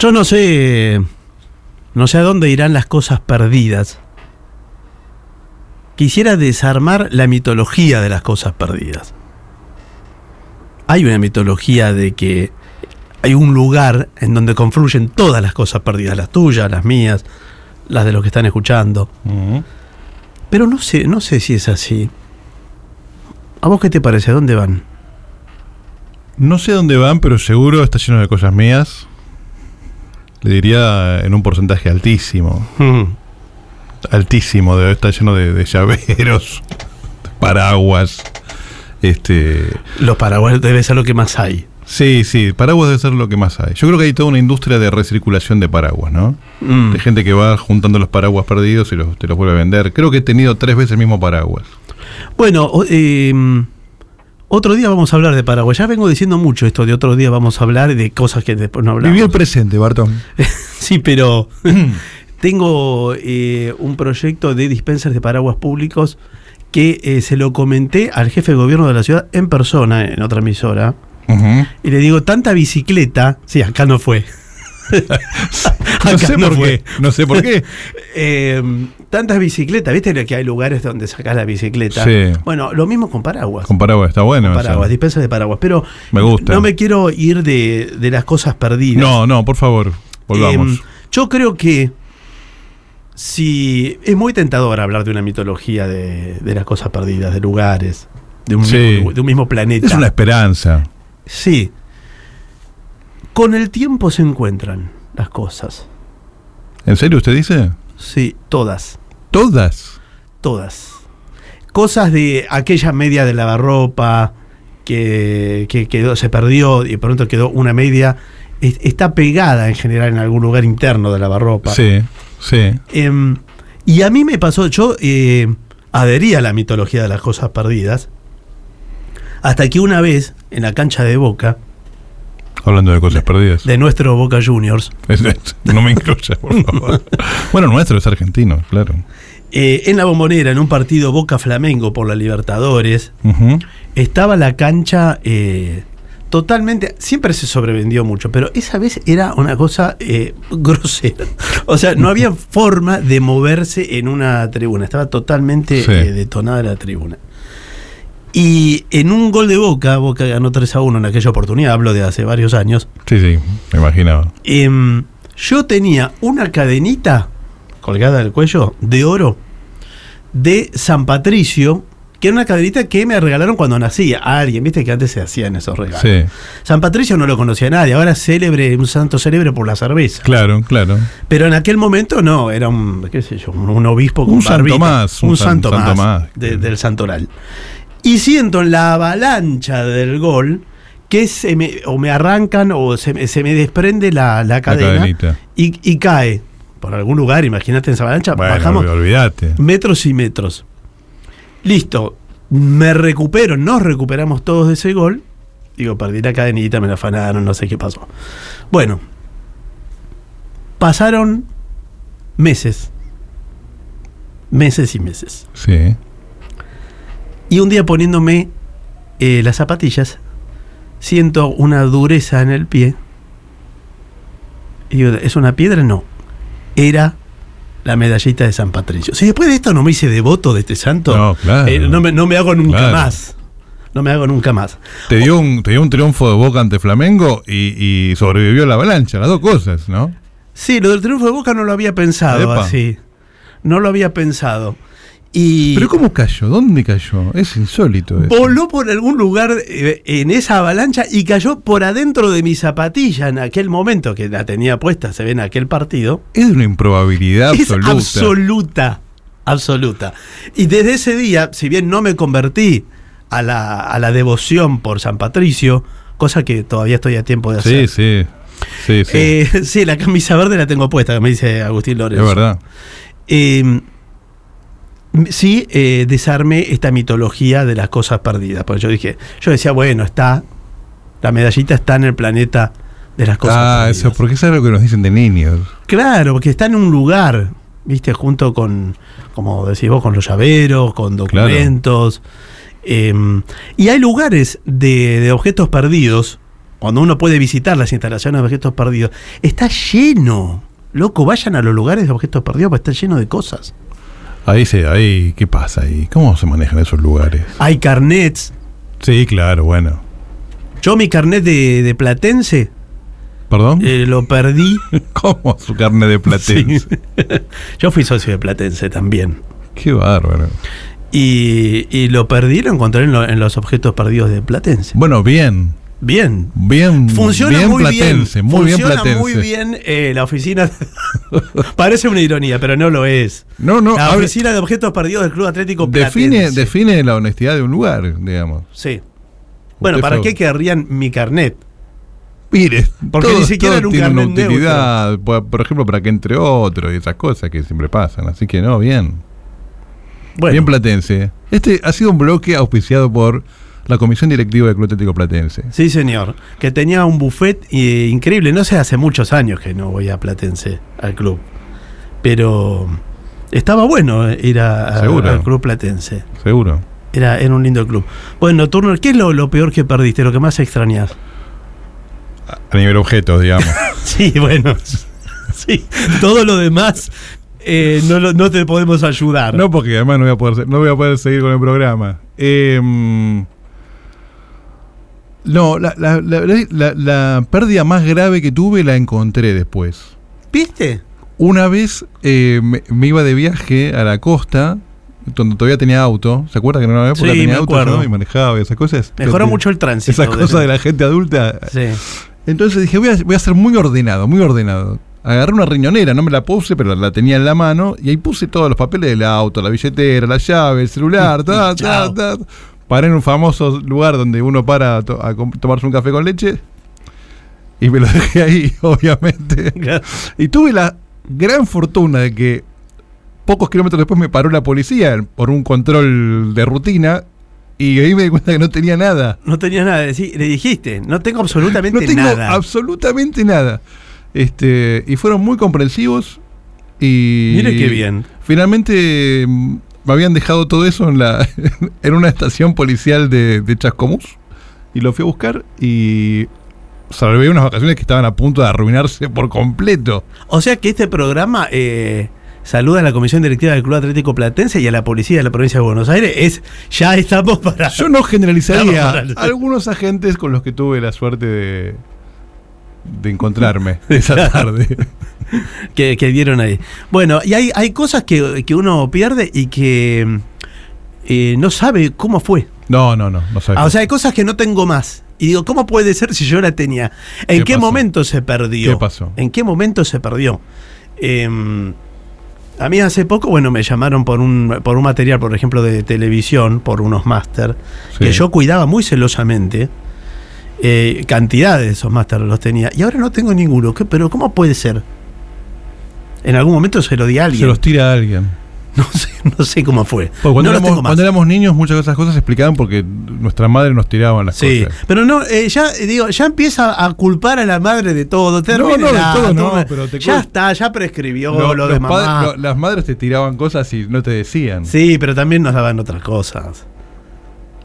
Yo no sé. No sé a dónde irán las cosas perdidas. Quisiera desarmar la mitología de las cosas perdidas. Hay una mitología de que hay un lugar en donde confluyen todas las cosas perdidas, las tuyas, las mías, las de los que están escuchando. Pero no sé, no sé si es así. ¿A vos qué te parece? ¿A dónde van? No sé dónde van, pero seguro está lleno de cosas mías. Le diría en un porcentaje altísimo. Mm. Altísimo, debe estar lleno de, de llaveros, paraguas. Este. Los paraguayos debe ser lo que más hay. Sí, sí, paraguas debe ser lo que más hay. Yo creo que hay toda una industria de recirculación de paraguas, ¿no? Mm. De gente que va juntando los paraguas perdidos y los, te los vuelve a vender. Creo que he tenido tres veces el mismo paraguas. Bueno, eh, otro día vamos a hablar de Paraguay. Ya vengo diciendo mucho esto de otro día vamos a hablar de cosas que después no hablamos. Viví el presente, Bartón. Sí, pero tengo eh, un proyecto de dispensers de paraguas públicos que eh, se lo comenté al jefe de gobierno de la ciudad en persona, en otra emisora. Y le digo, tanta bicicleta. Sí, acá no fue. No sé no por fue. qué. No sé por qué. Eh, tantas bicicletas, ¿viste que hay lugares donde sacás la bicicleta? Sí. Bueno, lo mismo con paraguas. Con paraguas está bueno. Con eso. paraguas, dispensas de paraguas. Pero Me gusta. no me quiero ir de, de las cosas perdidas. No, no, por favor, volvamos. Eh, yo creo que si es muy tentador hablar de una mitología de, de las cosas perdidas, de lugares, de un, Sí. mismo, de un mismo planeta. es una esperanza. Sí. Con el tiempo se encuentran las cosas. ¿En serio usted dice? Sí, todas. Todas. Todas. Cosas de aquella media de lavarropa que, que quedó, se perdió y de pronto quedó una media. es- Está pegada en general en algún lugar interno de lavarropa. Sí, sí. Em, y a mí me pasó, yo eh, adherí a la mitología de las cosas perdidas, hasta que una vez, en la cancha de Boca, Hablando de cosas perdidas. de nuestro Boca Juniors, Es- es- no me incluya, por favor. bueno, nuestro es argentino, claro. eh, en la bombonera, en un partido Boca Flamengo por la Libertadores, estaba la cancha eh, totalmente, siempre se sobrevendió mucho, pero esa vez era una cosa eh, grosera. O sea, no había forma de moverse en una tribuna, estaba totalmente Sí. eh, detonada la tribuna. Y en un gol de Boca, Boca ganó 3 a 1 en aquella oportunidad, hablo de hace varios años, Sí, sí, me imaginaba. em, yo tenía una cadenita colgada del cuello de oro de San Patricio, que era una cadenita que me regalaron cuando nací a alguien, viste que antes se hacían esos regalos. Sí, San Patricio no lo conocía nadie, ahora es célebre, un santo célebre por la cerveza. claro, claro. Pero en aquel momento no, era un, qué sé yo, un, obispo con Un santo más, un, un san- santo, santo más, más. de- del santoral. Y siento en la avalancha del gol que se me, o me arrancan o se, me- se me desprende la, la cadena y, y cae por algún lugar, imagínate en esa avalancha, Bueno, bajamos metros y metros. Listo, me recupero, nos recuperamos todos de ese gol. Digo, perdí la cadenita, me la afanaron, no sé qué pasó. Bueno, pasaron meses. Meses y meses. Sí. Y un día poniéndome eh, las zapatillas, siento una dureza en el pie. Y digo, ¿es una piedra? No. Era la medallita de San Patricio. Si después de esto no me hice devoto de este santo, No, claro. eh, no, me, no me hago nunca Claro. más. No me hago nunca más. Te dio, un, te dio un triunfo de Boca ante Flamengo y, y sobrevivió a la avalancha, las dos cosas, ¿no? Sí, lo del triunfo de Boca no lo había pensado Epa. así. No lo había pensado. Y Pero ¿cómo cayó? ¿Dónde cayó? Es insólito eso. voló por algún lugar eh, en esa avalancha y cayó por adentro de mi zapatilla en aquel momento que la tenía puesta, se ve en aquel partido. Es una improbabilidad Es absoluta. absoluta, absoluta. Y desde ese día, si bien no me convertí a la, a la devoción por San Patricio, cosa que todavía estoy a tiempo de Sí, hacer. sí. Sí, sí. Eh, sí, la camisa verde la tengo puesta, me dice Agustín es Lorenzo. verdad. Eh, sí, eh, desarmé esta mitología de las cosas perdidas. Porque yo dije, yo decía, bueno, está, la medallita está en el planeta de las cosas Ah, perdidas. eso, porque eso es lo que nos dicen de niños. Claro, porque está en un lugar, viste, junto con, como decís vos, con los llaveros, con documentos. Eh, y hay lugares de, de objetos perdidos cuando uno puede visitar las instalaciones de objetos perdidos, está lleno. Loco, vayan a los lugares de objetos perdidos, porque está lleno de cosas. Ahí se, ahí, ¿qué pasa ahí? ¿Cómo se manejan esos lugares? Hay carnets. Sí, claro, bueno. Yo mi carnet de, de platense ¿Perdón? eh, lo perdí. ¿Cómo su carne de platense? Sí. Yo fui socio de platense también. Qué bárbaro. Y, y lo perdí, lo encontré en, lo- en los objetos perdidos de platense. Bueno, bien. Bien. Bien, Funciona bien muy platense, bien. muy bien Funciona platense. muy bien eh, la oficina. Parece una ironía, pero no lo es. No, no, la oficina de objetos perdidos del Club Atlético define, Platense. define la honestidad de un lugar, digamos. Sí. Bueno, ¿para fue- qué querrían mi carnet? Mire, Porque ni siquiera era un tiene una carnet utilidad, por, por ejemplo, para que entre otro y esas cosas que siempre pasan. Así que no, bien. Bueno, Bien platense. Este ha sido un bloque auspiciado por la Comisión Directiva del Club Atlético Platense. sí, señor. Que tenía un buffet eh, increíble. No sé, hace muchos años que no voy a Platense, al club. Pero estaba bueno eh, ir a- a- al Club Platense. Seguro. Era, era un lindo club. Bueno, Turner, ¿qué es lo, lo peor que perdiste? Lo que más extrañas. A nivel objetos, digamos. Sí, bueno. Sí, todo lo demás eh, no, no te podemos ayudar. No, porque además no voy a poder, no voy a poder seguir con el programa. Em, no, la, la- la- la- la pérdida más grave que tuve la encontré después. ¿Viste? Una vez eh, me, me iba de viaje a la costa, donde todavía tenía auto. ¿Se acuerda que en una época Sí, tenía me auto. ¿no? y manejaba y esas cosas? Mejora Este, mucho el tránsito. Esas cosas de la gente adulta. Sí. Entonces dije, voy a, voy a ser muy ordenado, muy ordenado. Agarré una riñonera, no me la puse, pero la tenía en la mano, y ahí puse todos los papeles del auto, la billetera, la llave, el celular, ta, ta, ta. Paré en un famoso lugar donde uno para a, to- a com- tomarse un café con leche, y me lo dejé ahí, obviamente. Y tuve la gran fortuna de que pocos kilómetros después me paró la policía por un control de rutina, y ahí me di cuenta que no tenía nada. No tenías nada. Decí- Le dijiste, no tengo absolutamente No tengo nada. absolutamente nada. Este, y fueron muy comprensivos. Y Mire qué bien. Finalmente mm, me habían dejado todo eso en la en una estación policial de, de Chascomús. Y lo fui a buscar y salvé unas vacaciones que estaban a punto de arruinarse por completo. O sea que este programa eh, saluda a la Comisión Directiva del Club Atlético Platense y a la Policía de la Provincia de Buenos Aires. Es, ya estamos para. Yo no generalizaría para- algunos agentes con los que tuve la suerte de, de encontrarme esa tarde. que, que dieron ahí. Bueno, y hay, hay cosas que, que uno pierde y que eh, no sabe cómo fue. No, no, no, no. Ah, o sea, hay cosas que no tengo más. Y digo, ¿cómo puede ser si yo la tenía? ¿En ¿Qué momento se perdió? ¿Qué pasó? ¿En qué momento se perdió? Em, a mí hace poco, bueno, me llamaron por un, por un material, por ejemplo, de televisión, por unos máster, Sí. que yo cuidaba muy celosamente. Eh, cantidad de esos máster los tenía. Y ahora no tengo ninguno. ¿Qué- ¿Pero cómo puede ser? En algún momento se lo di a alguien. Se los tira a alguien. No sé, no sé cómo fue. Porque cuando, no éramos, cuando niños, muchas de esas cosas se explicaban porque nuestra madre nos tiraban las Sí, cosas. pero no, eh, ya eh, digo, ya empieza a culpar a la madre de todo. Termine no, de todo no, pero te ya está, ya prescribió Lo- de mamá. padres- lo- las madres te tiraban cosas y no te decían. Sí, pero también nos daban otras cosas.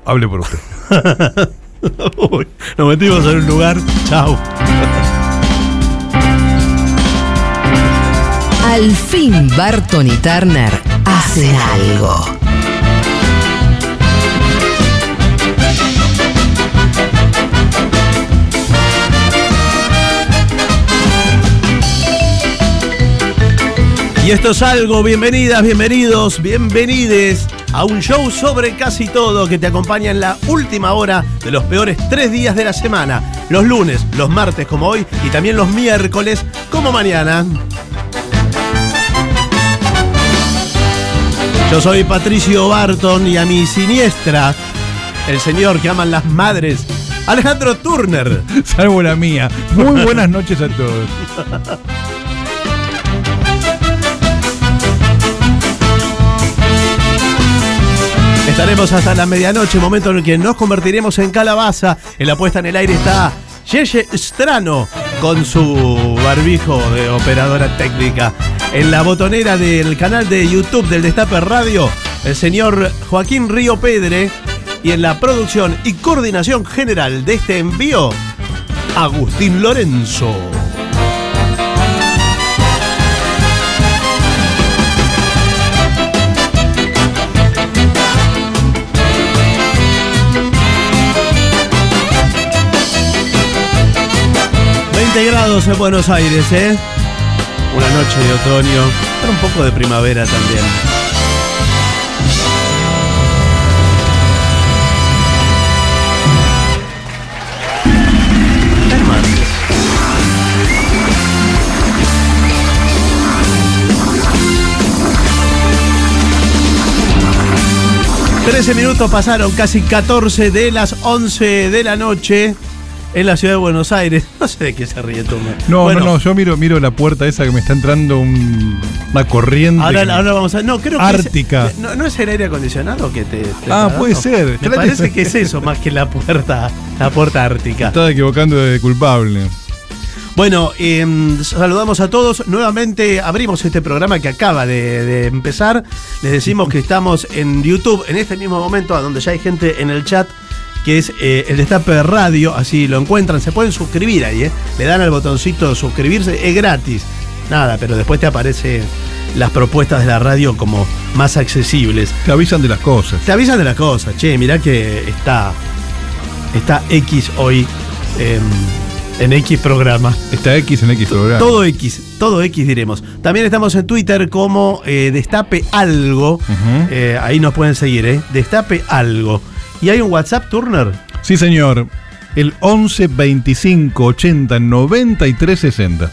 Hable por usted. Uy, nos metimos en un lugar. Chau. Al fin Barton y Turner hacen algo. Y esto es algo, bienvenidas, bienvenidos, bienvenides a un show sobre casi todo que te acompaña en la última hora de los peores tres días de la semana. Los lunes, los martes como hoy y también los miércoles como mañana. Yo soy Patricio Barton y a mi siniestra, el señor que aman las madres, Alejandro Turner. Salvo la mía. Muy buenas noches a todos. Estaremos hasta la medianoche, momento en el que nos convertiremos en calabaza. En la puesta en el aire está Yeye Strano con su barbijo de operadora técnica. En la botonera del canal de YouTube del Destape Radio, el señor Joaquín Río Pedre. Y en la producción y coordinación general de este envío, Agustín Lorenzo. Grados en Buenos Aires, ¿eh? Una noche de otoño, pero un poco de primavera también. Trece minutos pasaron, casi 14 de las 11 de la noche en la ciudad de Buenos Aires. No sé de qué se ríe tú. No, no, no, yo miro, miro la puerta esa que me está entrando una corriente. Ahora, ahora vamos a. No, creo que. Ártica. no, es el aire acondicionado que te. ah, puede ser. Me parece que es eso más que la puerta, la puerta ártica. Estaba equivocando de culpable. Bueno, em, saludamos a todos. Nuevamente abrimos este programa que acaba de, de, empezar. Les decimos que estamos en YouTube en este mismo momento, donde ya hay gente en el chat que es eh, el Destape Radio, así lo encuentran, se pueden suscribir ahí, ¿eh? le dan al botoncito de suscribirse, es gratis, nada, pero después te aparecen las propuestas de la radio como más accesibles. Te avisan de las cosas. Te avisan de las cosas, che, mirá que está, está X hoy en X programa. Está X en X programa. Todo X, todo X diremos. También estamos en Twitter como eh, Destape Algo. ahí nos pueden seguir, ¿eh? Destape Algo. ¿Y hay un WhatsApp, Turner? Sí, señor. El 11 25 80 93 60.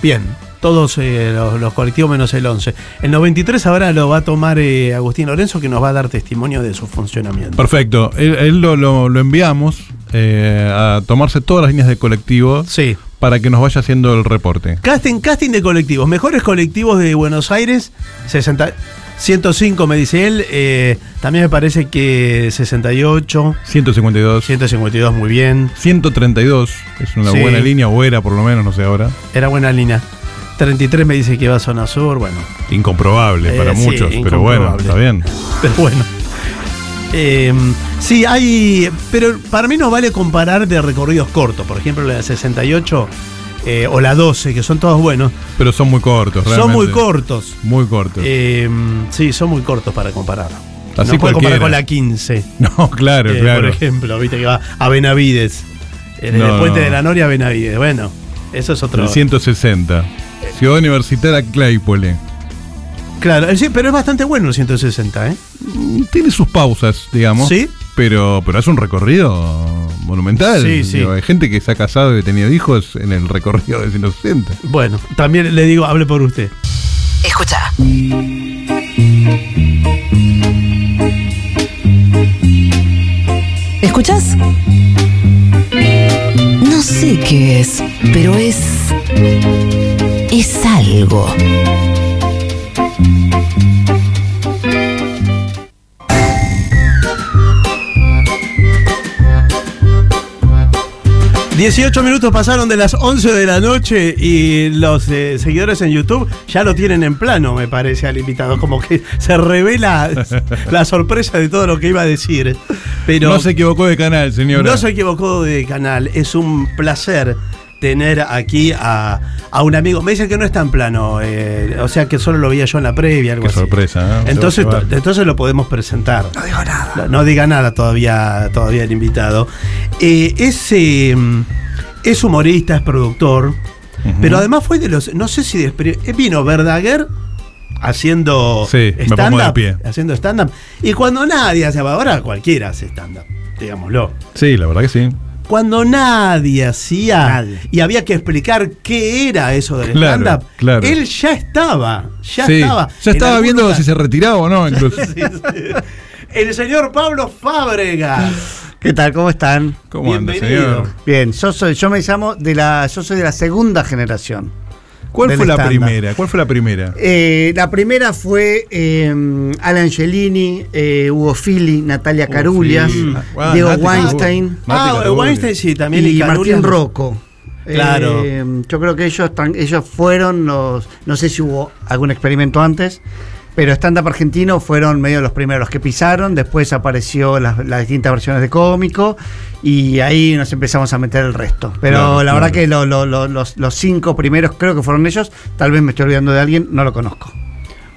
Bien, todos eh, los, colectivos menos el 11. El 93 ahora lo va a tomar eh, Agustín Lorenzo, que nos va a dar testimonio de su funcionamiento. Perfecto. Él, lo, enviamos eh, a tomarse todas las líneas de colectivo. Sí. Para que nos vaya haciendo el reporte. Casting, casting de colectivos. Mejores colectivos de Buenos Aires. 60. 105 me dice él, eh, también me parece que 68. 152. 152, muy bien. 132, es una buena línea, o era por lo menos, no sé ahora. Era buena línea. 33 me dice que va a zona sur, bueno. Incomprobable para eh, muchos, pero bueno, está bien. Pero bueno. Em, sí, hay. Pero para mí no vale comparar de recorridos cortos. Por ejemplo, la de 68 eh, o la 12, que son todos buenos. Pero son muy cortos, realmente. Son muy cortos. Muy cortos. Eh, sí, son muy cortos para comparar. Así no puede comparar con la 15. No, claro, eh, claro. Por ejemplo, viste que va a Benavides. En el puente de la Noria a Benavides. Bueno, eso es otro. El 160. Ciudad Universitaria Claypole. Claro, sí, pero es bastante bueno el 160, ¿eh? Mm, tiene sus pausas, digamos. Sí. Pero, pero es un recorrido monumental. Sí, sí. hay gente que se ha casado y ha tenido hijos en el recorrido de 160. Bueno, también le digo, hable por usted. Escucha. ¿Escuchas? No sé qué es, pero es... es algo. 18 minutos pasaron de las 11 de la noche y los eh, seguidores en YouTube ya lo tienen en plano, me parece, al invitado. Como que se revela la sorpresa de todo lo que iba a decir. Pero no se equivocó de canal, señor. No se equivocó de canal. Es un placer tener aquí a, un amigo. Me dicen que no está en plano, eh, o sea que solo lo veía yo en la previa, algo Qué sorpresa, Entonces, entonces lo podemos presentar. No digo nada. No, diga nada todavía, todavía el invitado. Eh, ese es humorista, es productor, pero además fue de los, no sé si de, eh, vino Verdaguer haciendo stand-up. Haciendo stand-up. Y cuando nadie hace, ahora cualquiera hace stand-up, digámoslo. Sí, la verdad que sí. Cuando nadie hacía y había que explicar qué era eso del stand-up, él ya estaba, ya estaba. Ya estaba viendo si se retiraba o no, incluso. El señor Pablo Fábregas. ¿Qué tal? ¿Cómo están? ¿Cómo anda, señor? Bien, yo soy, yo me llamo de la, yo soy de la segunda generación. ¿Cuál fue la primera? ¿Cuál fue la primera? Eh, la primera fue eh, Alan Gelini, eh, Hugo Fili, Natalia Carulias, ah, Diego Weinstein. Ah, Weinstein sí, también. Y, Martín Rocco. Claro. yo creo que ellos, ellos fueron los. No sé si hubo algún experimento antes, pero stand-up argentino fueron medio los primeros que pisaron, después apareció las, las distintas versiones de cómico y ahí nos empezamos a meter el resto. Pero Claro, la verdad que lo- lo- lo- los, los cinco primeros creo que fueron ellos, tal vez me estoy olvidando de alguien, no lo conozco.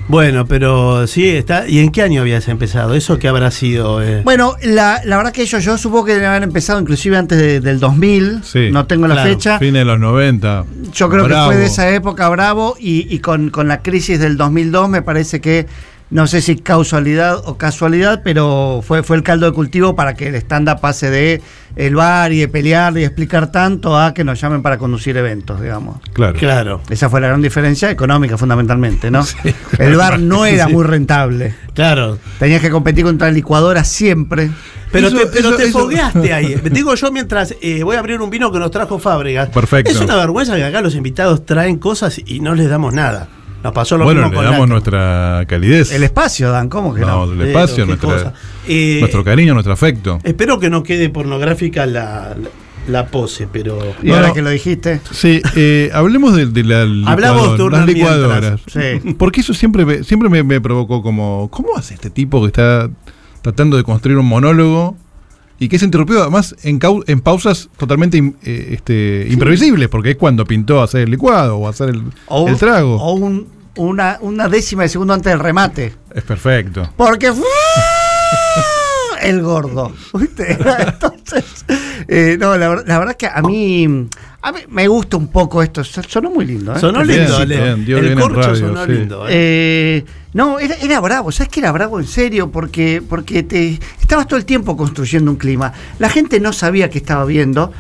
Bueno, pero sí, está. ¿Y en qué año habías empezado? ¿Eso qué habrá sido? eh? Bueno, la, la verdad que ellos yo supongo que deben haber empezado inclusive antes de- del 2000, Sí. no tengo la Claro, fecha. Fines de los 90. Yo creo que fue de esa época bravo y, y con, con la crisis del 2002 me parece que, no sé si causalidad o casualidad, pero fue, fue el caldo de cultivo para que el stand-up pase de el bar y de pelear y de explicar tanto a que nos llamen para conducir eventos, digamos. Claro. Claro, Esa fue la gran diferencia económica fundamentalmente, ¿no? El bar no era muy rentable. claro. Tenías que competir contra la licuadora siempre. Pero Eso- te, pero eso- te eso- fogueaste ahí. Digo yo mientras eh, voy a abrir un vino que nos trajo Fábregas. Perfecto. Es una vergüenza que acá los invitados traen cosas y no les damos nada. Nos pasó lo Bueno, mismo le con damos nuestra calidez. El espacio, Dan, ¿cómo que no? No, el Pero, espacio, nuestra-. Eh, nuestro cariño, nuestro afecto. Espero que no quede pornográfica la, la, la pose, pero. Y No, ahora que lo dijiste. Sí, eh, hablemos de, de la tú, las licuadoras. Sí. Porque eso siempre me, siempre me, me provocó como, ¿cómo hace este tipo que está tratando de construir un monólogo y que es interrumpido además en, pausas totalmente eh, este, imprevisibles? Porque es cuando pintó hacer el licuado o hacer el, O, el trago. o un- una, una décima de segundo antes del remate. es perfecto. Porque el gordo. ¿viste? Entonces, eh, no, la, la verdad que a mí, a mí me gusta un poco esto. So- Sonó muy lindo. ¿eh? Sonó lindo, bien, El corcho radio, sonó sí. lindo. eh. Eh, no, era, era bravo, ¿sabes que era bravo en serio? Porque, porque te estabas todo el tiempo construyendo un clima. La gente no sabía qué estaba viendo.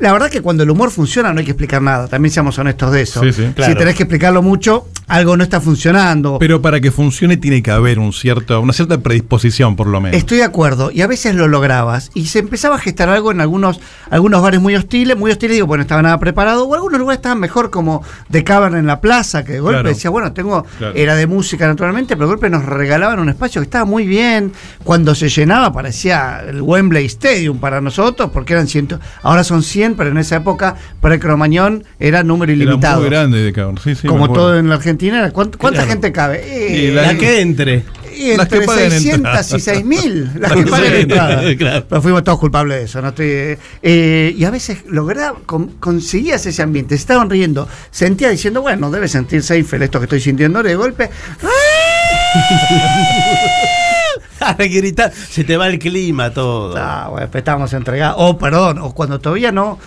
La verdad que cuando el humor funciona no hay que explicar nada, también seamos honestos de eso. Sí, sí. Claro. Si tenés que explicarlo mucho, algo no está funcionando. Pero para que funcione tiene que haber un cierto, una cierta predisposición, por lo menos. Estoy de acuerdo, y a veces lo lograbas, y se empezaba a gestar algo en algunos, algunos bares muy hostiles, muy hostiles, digo, bueno, no estaba nada preparado, o algunos lugares estaban mejor, como de Cavern en la plaza, que de golpe Claro. decía, bueno, tengo, Claro. era de música naturalmente, pero de golpe nos regalaban un espacio que estaba muy bien, cuando se llenaba parecía el Wembley Stadium para nosotros, porque eran ciento, ahora son 100, pero en esa época, para el Cromañón era número Era ilimitado. muy grande de cabrón. Sí, sí, me como todo en la Argentina, era, ¿cuánto- ¿cuánta Claro. gente cabe? Y Eh, la que entre. y Las que entre pagan 600 entrada. y 6000. Las que pagan entrada. claro. Pero fuimos todos culpables de eso. ¿no? Estoy, eh, y a veces lograba, con- conseguías ese ambiente. Se estaban riendo. Sentía diciendo, bueno, debe sentir Seinfeld esto que estoy sintiendo ahora", y de golpe. gritar, se te va el clima todo. Ah, bueno, estábamos entregados. O, perdón, o cuando todavía no.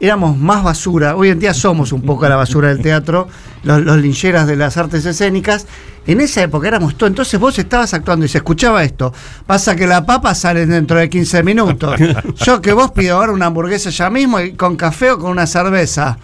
Éramos más basura. Hoy en día somos un poco la basura del teatro, los, los lincheras de las artes escénicas. En esa época éramos todo. Entonces vos estabas actuando y se escuchaba esto. Pasa que la papa sale dentro de 15 minutos. Yo que vos pido ahora una hamburguesa ya mismo y con café o con una cerveza.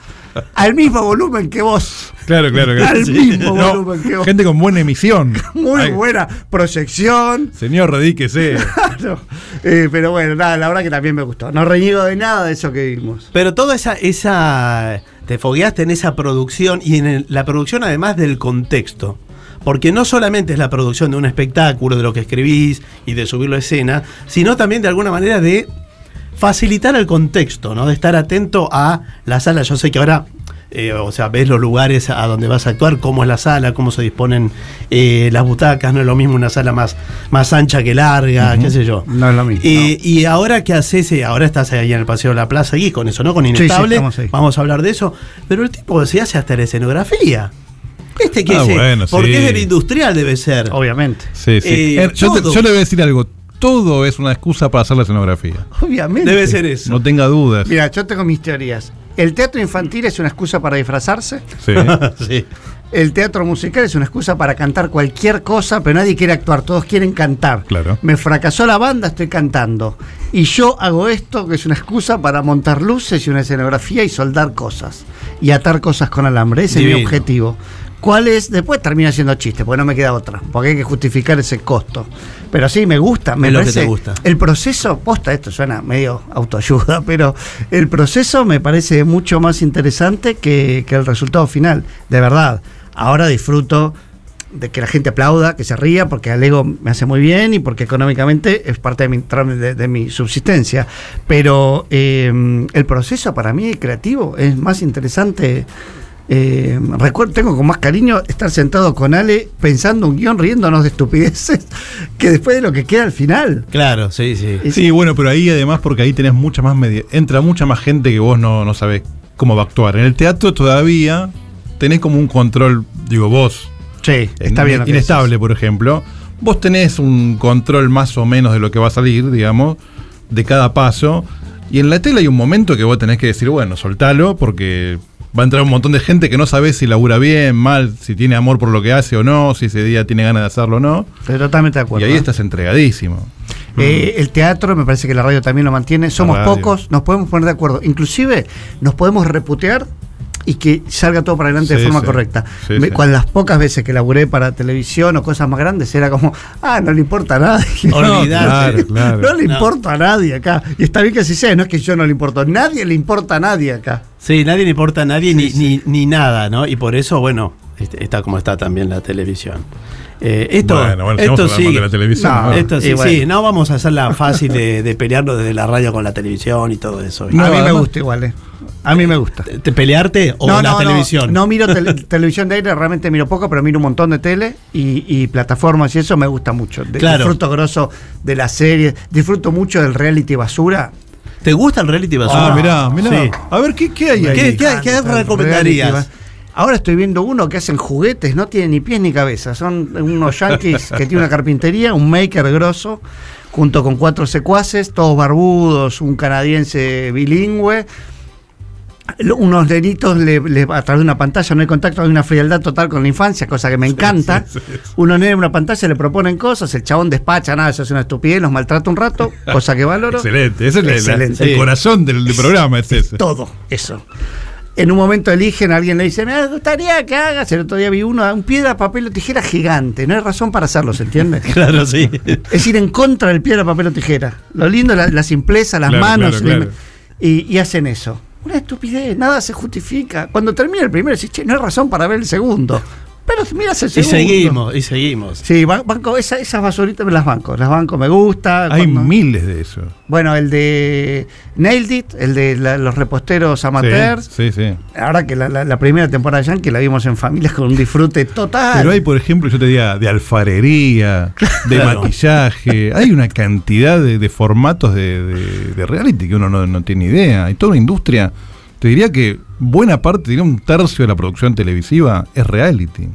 Al mismo volumen que vos. Claro, claro, claro. Al Sí. mismo No, volumen que vos. gente con buena emisión. Muy Ay, buena proyección. Señor, redíquese. Claro. Eh, pero bueno, nada, la verdad que también me gustó. No reniego de nada de eso que vimos. Pero toda esa, esa. Te fogueaste en esa producción y en el- la producción además del contexto. Porque no solamente es la producción de un espectáculo, de lo que escribís y de subirlo a escena, sino también de alguna manera de facilitar el contexto, ¿no? De estar atento a la sala. Yo sé que ahora, eh, o sea, ves los lugares a donde vas a actuar, cómo es la sala, cómo se disponen eh, las butacas, no es lo mismo una sala más, más ancha que larga, qué sé yo. No es lo mismo. Eh, Y ahora que haces, eh, ahora estás ahí en el Paseo de la Plaza, y con eso, ¿no? Con Inestable, vamos a hablar de eso. Pero el tipo se hace hasta la escenografía. Este que Ah, es, bueno, porque sí. es del industrial debe ser. Obviamente. Sí, sí. Eh, Eh, yo, te- todo. yo le voy a decir algo. Todo es una excusa para hacer la escenografía. Obviamente. Debe ser eso. No tenga dudas. Mira, yo tengo mis teorías. El teatro infantil es una excusa para disfrazarse. Sí. sí. El teatro musical es una excusa para cantar cualquier cosa, pero nadie quiere actuar, todos quieren cantar. Claro. Me fracasó la banda, estoy cantando. Y yo hago esto, que es una excusa para montar luces y una escenografía y soldar cosas. Y atar cosas con alambre. Ese es mi objetivo. ¿Cuál es? Después termina siendo chiste, porque no me queda otra. Porque hay que justificar ese costo. Pero sí, me gusta. Me Es lo que te gusta. El proceso, posta, esto suena medio autoayuda, pero el proceso me parece mucho más interesante que, que el resultado final. De verdad. Ahora disfruto de que la gente aplauda, que se ría, porque al ego me hace muy bien y porque económicamente es parte de mi, de, de mi subsistencia. Pero eh, el proceso para mí creativo es más interesante Eh, recuerdo, tengo con más cariño estar sentado con Ale pensando un guion, riéndonos de estupideces, que después de lo que queda al final. Claro, sí, sí. Sí, bueno, pero ahí además porque ahí tenés mucha más media, entra mucha más gente que vos no, no sabés cómo va a actuar. En el teatro todavía tenés como un control, digo vos, Sí, está bien. inestable, por ejemplo. Vos tenés un control más o menos de lo que va a salir, digamos, de cada paso. Y en la tele hay un momento que vos tenés que decir, bueno, soltalo, porque va a entrar un montón de gente que no sabés si labura bien, mal, si tiene amor por lo que hace o no, si ese día tiene ganas de hacerlo o no. Estoy totalmente de Y acuerdo. ahí ¿eh? estás entregadísimo. Eh, el teatro, me parece que la radio también lo mantiene. Somos pocos, nos podemos poner de acuerdo. Inclusive nos podemos reputear y que salga todo para adelante de forma sí. correcta. Sí, Me- sí. Cuando las pocas veces que laburé para televisión o cosas más grandes era como, ah, no le importa a nadie. Claro, claro. No le No. importa a nadie acá. Y está bien que así sea, no es que yo no le importo. Nadie le importa a nadie acá. Sí, nadie le importa a nadie ni, Sí, Ni, ni nada, ¿no? Y por eso, bueno, este- está como está también la televisión. Eh, esto Bueno, bueno, esto sí. de la televisión. No, ¿no? Esto sí, Y bueno. sí, no vamos a hacerla fácil de, de pelearnos desde la radio con la televisión y todo eso. No, a mí me gusta igual, eh. A mí me gusta. ¿Te, te pelearte o la televisión? No, miro tele- televisión de aire, realmente miro poco, pero miro un montón de tele y, y plataformas y eso me gusta mucho. De- Claro. Disfruto grosso de las series, disfruto mucho del reality basura. ¿Te gusta el reality basura? Ah, mirá, mirá. Sí. A ver, ¿qué, qué hay ahí? ¿Qué- qué- el recomendarías? Ahora estoy viendo uno que hacen juguetes, no tiene ni pies ni cabeza. Son unos yankees que tienen una carpintería, un maker grosso, junto con cuatro secuaces, todos barbudos, un canadiense bilingüe. Unos nenitos le- le- a través de una pantalla, no hay contacto, hay una frialdad total con la infancia, cosa que me encanta. sí, sí. Unos nenes en una pantalla le proponen cosas, el chabón despacha, nada, eso es una estupidez, los maltrata un rato, cosa que valoro. Excelente, ese es el corazón del, del programa, es. Todo eso. En un momento eligen, alguien le dice, me gustaría que hagas. El otro día vi uno, un piedra, papel o tijera gigante. No hay razón para hacerlo, ¿se entiende? Claro, sí. es ir en contra del piedra, papel o tijera. Lo lindo la, la simpleza, las Claro, manos. claro, claro. Y, y hacen eso. Una estupidez, nada se justifica. Cuando termina el primero, decís, che, no hay razón para ver el segundo. Pero miras el Y seguimos, y seguimos. Sí, ban- banco, esa- esas basuritas me las banco. Las banco, me gusta. Hay cuando- miles de eso. Bueno, el de Nailed It, el de la- los reposteros amateurs. Sí, sí, sí. Ahora que la, la- la primera temporada de Yankee la vimos en familias con un disfrute total. Pero hay, por ejemplo, yo te diría, de alfarería, de Claro. maquillaje. Hay una cantidad de, de formatos de, de- de reality que uno no, no tiene idea. Hay toda una industria. Te diría que buena parte, diría un tercio de la producción televisiva es reality.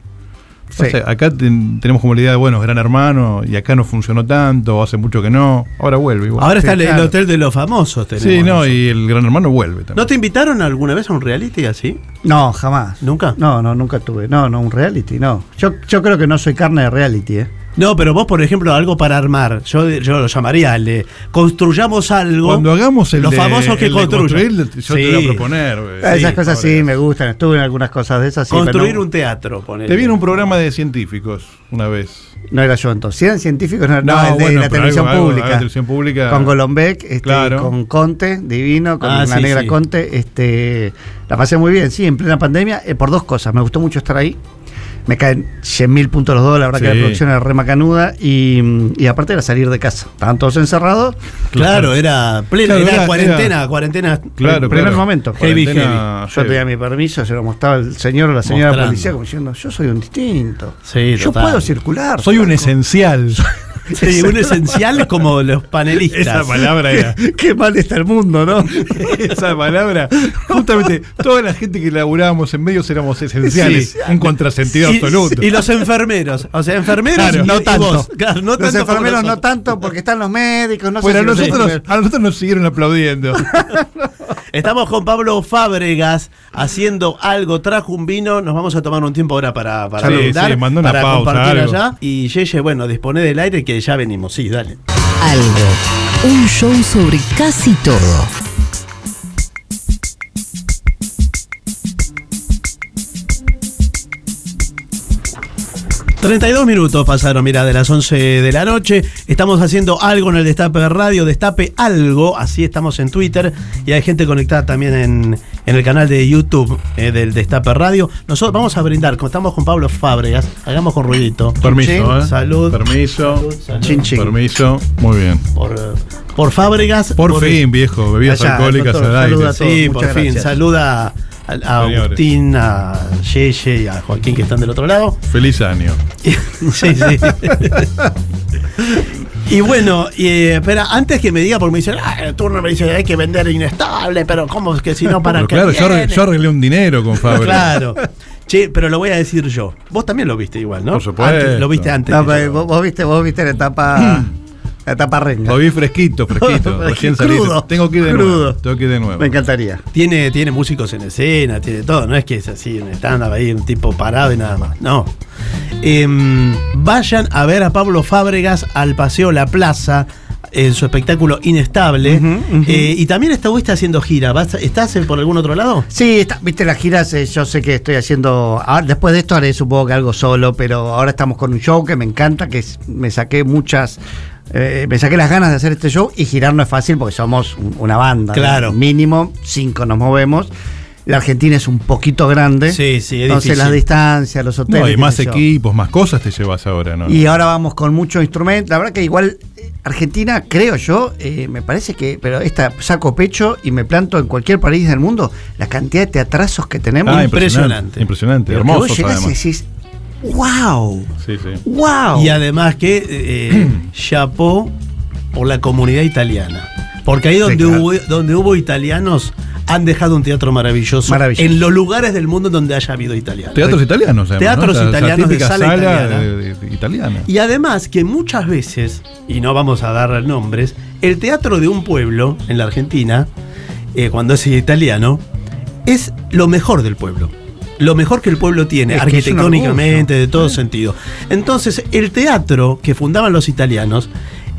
Sí. O sea, acá ten- tenemos como la idea de, bueno, Gran Hermano, y acá no funcionó tanto, hace mucho que no. Ahora vuelve igual. Ahora Sí, está el, el claro. hotel de los famosos. sí, tenemos no, eso. y el Gran Hermano vuelve también. ¿No te invitaron alguna vez a un reality así? No, jamás. ¿Nunca? No, no, nunca tuve. No, no, un reality, no. Yo, yo creo que no soy carne de reality, ¿eh? No, pero vos, por ejemplo, algo para armar. Yo, yo lo llamaría el de construyamos algo. Cuando hagamos el Los de- famosos que construyen. construir, yo te voy Sí. a proponer. eh, Esas sí, cosas sí me gustan. Estuve en algunas cosas de esas. Sí, pero Construir no, un teatro, ponele. Te viene un programa de científicos una vez. No era yo entonces. Si eran científicos, no, no, No, el de bueno, la televisión algo- pública. algo de televisión pública. Con Golombek, este, Claro. con Conte, divino, con Ah, la sí, negra sí. Conte. Este, la pasé muy bien, sí, en plena pandemia, eh, por dos cosas. Me gustó mucho estar ahí. Me caen 100 mil puntos los dos, la verdad que Sí. la producción era re macanuda. Y, y aparte era salir de casa. Estaban todos encerrados. Claro, era plena, Claro, era, era- cuarentena, era- cuarentena. Claro, primer claro. momento. Heavy, Cuarentena Yo tenía mi permiso, se lo mostraba el señor o la señora Mostrando. policía como diciendo, yo soy un distinto. Sí, yo total. puedo circular. Soy un flaco". esencial. Sí, un esencial como los panelistas. Esa palabra era. Qué mal está el mundo, ¿no? Esa palabra. Justamente, toda la gente que laburábamos en medios éramos esenciales. Sí. un contrasentido Y- absoluto. Y, los enfermeros. O sea, enfermeros Claro, no y tanto. vos. Claro, no Los tanto enfermeros no tanto porque están los médicos, no sé Bueno, a si los nosotros, a nosotros nos siguieron aplaudiendo. Estamos con Pablo Fábregas haciendo algo, trajo un vino, nos vamos a tomar un tiempo ahora para, para Sí, brindar, sí, mandó una para pausa, compartir algo. allá. Y Yeye, bueno, dispone del aire que ya venimos, sí, dale. Algo. Un show sobre casi todo. 32 minutos pasaron, mira, de las 11 de la noche. Estamos haciendo algo en el Destape de Radio, Destape Algo, así estamos en Twitter. Y hay gente conectada también en, en el canal de YouTube eh, del Destape Radio. Nosotros vamos a brindar, como estamos con Pablo Fábregas, hagamos con ruidito. Permiso, ¿eh? Salud. Permiso. Salud, salud. Chin, chin. Permiso. Muy bien. Por, por Fábregas. Por fin, viejo. Bebidas Allá, alcohólicas doctor, al aire. saluda a todos. Sí, por fin. gracias. Saluda a, a Agustín, a Yeye y a Joaquín que están del otro lado. Feliz año. sí, sí. Y bueno, eh, espera, antes que me diga, porque me dicen, ah, el turno me dice hay que vender inestable, pero ¿cómo es que si no para qué claro, yo, arre- viene?" yo arreglé un dinero con Fabri. Claro. Che, pero lo voy a decir yo. Vos también lo viste igual, ¿no? Por supuesto. Antes, lo viste antes. No, que pero yo. vos, vos viste, vos viste la etapa, la etapa renga. Lo vi fresquito, fresquito. recién salido. Tengo que ir de crudo. nuevo. Tengo que ir de nuevo. Me encantaría. Tiene, tiene músicos en escena, tiene todo. No es que es así, un stand-up ahí, un tipo parado y nada más. No. Em, vayan a ver a Pablo Fábregas al Paseo La Plaza en su espectáculo Inestable. Eh, y también estuviste haciendo gira. ¿Vas- ¿Estás eh, por algún otro lado? Sí, está- viste las giras, eh, yo sé que estoy haciendo, ahora, después de esto haré supongo que algo solo, pero ahora estamos con un show que me encanta, que es- me saqué muchas, eh, me saqué las ganas de hacer este show y girar no es fácil porque somos un- una banda. Claro. ¿no? Mínimo cinco nos movemos. La Argentina es un poquito grande. Sí, sí, es Entonces difícil. las distancias, los hoteles. No, y más equipos, más cosas te llevas ahora, ¿no? Y ahora vamos con muchos instrumentos. La verdad que igual eh, Argentina, creo yo, eh, me parece que, pero esta saco pecho y me planto en cualquier país del mundo, la cantidad de teatrazos que tenemos. Ah, impresionante. Impresionante. Llegás y decís, wow, Sí, sí. wow. Y además que eh, chapó por la comunidad italiana. Porque ahí donde, claro. hubo, donde hubo italianos han dejado un teatro maravilloso, Maravilloso. en los lugares del mundo donde haya habido italianos. Teatros italianos, además, Teatros italianos de sala italiana. de- de- de- italiana. Y además que muchas veces, y no vamos a dar nombres, el teatro de un pueblo en la Argentina, eh, cuando es italiano, es lo mejor del pueblo. Lo mejor que el pueblo tiene, Es arquitectónicamente, de todo sentido. Entonces, el teatro que fundaban los italianos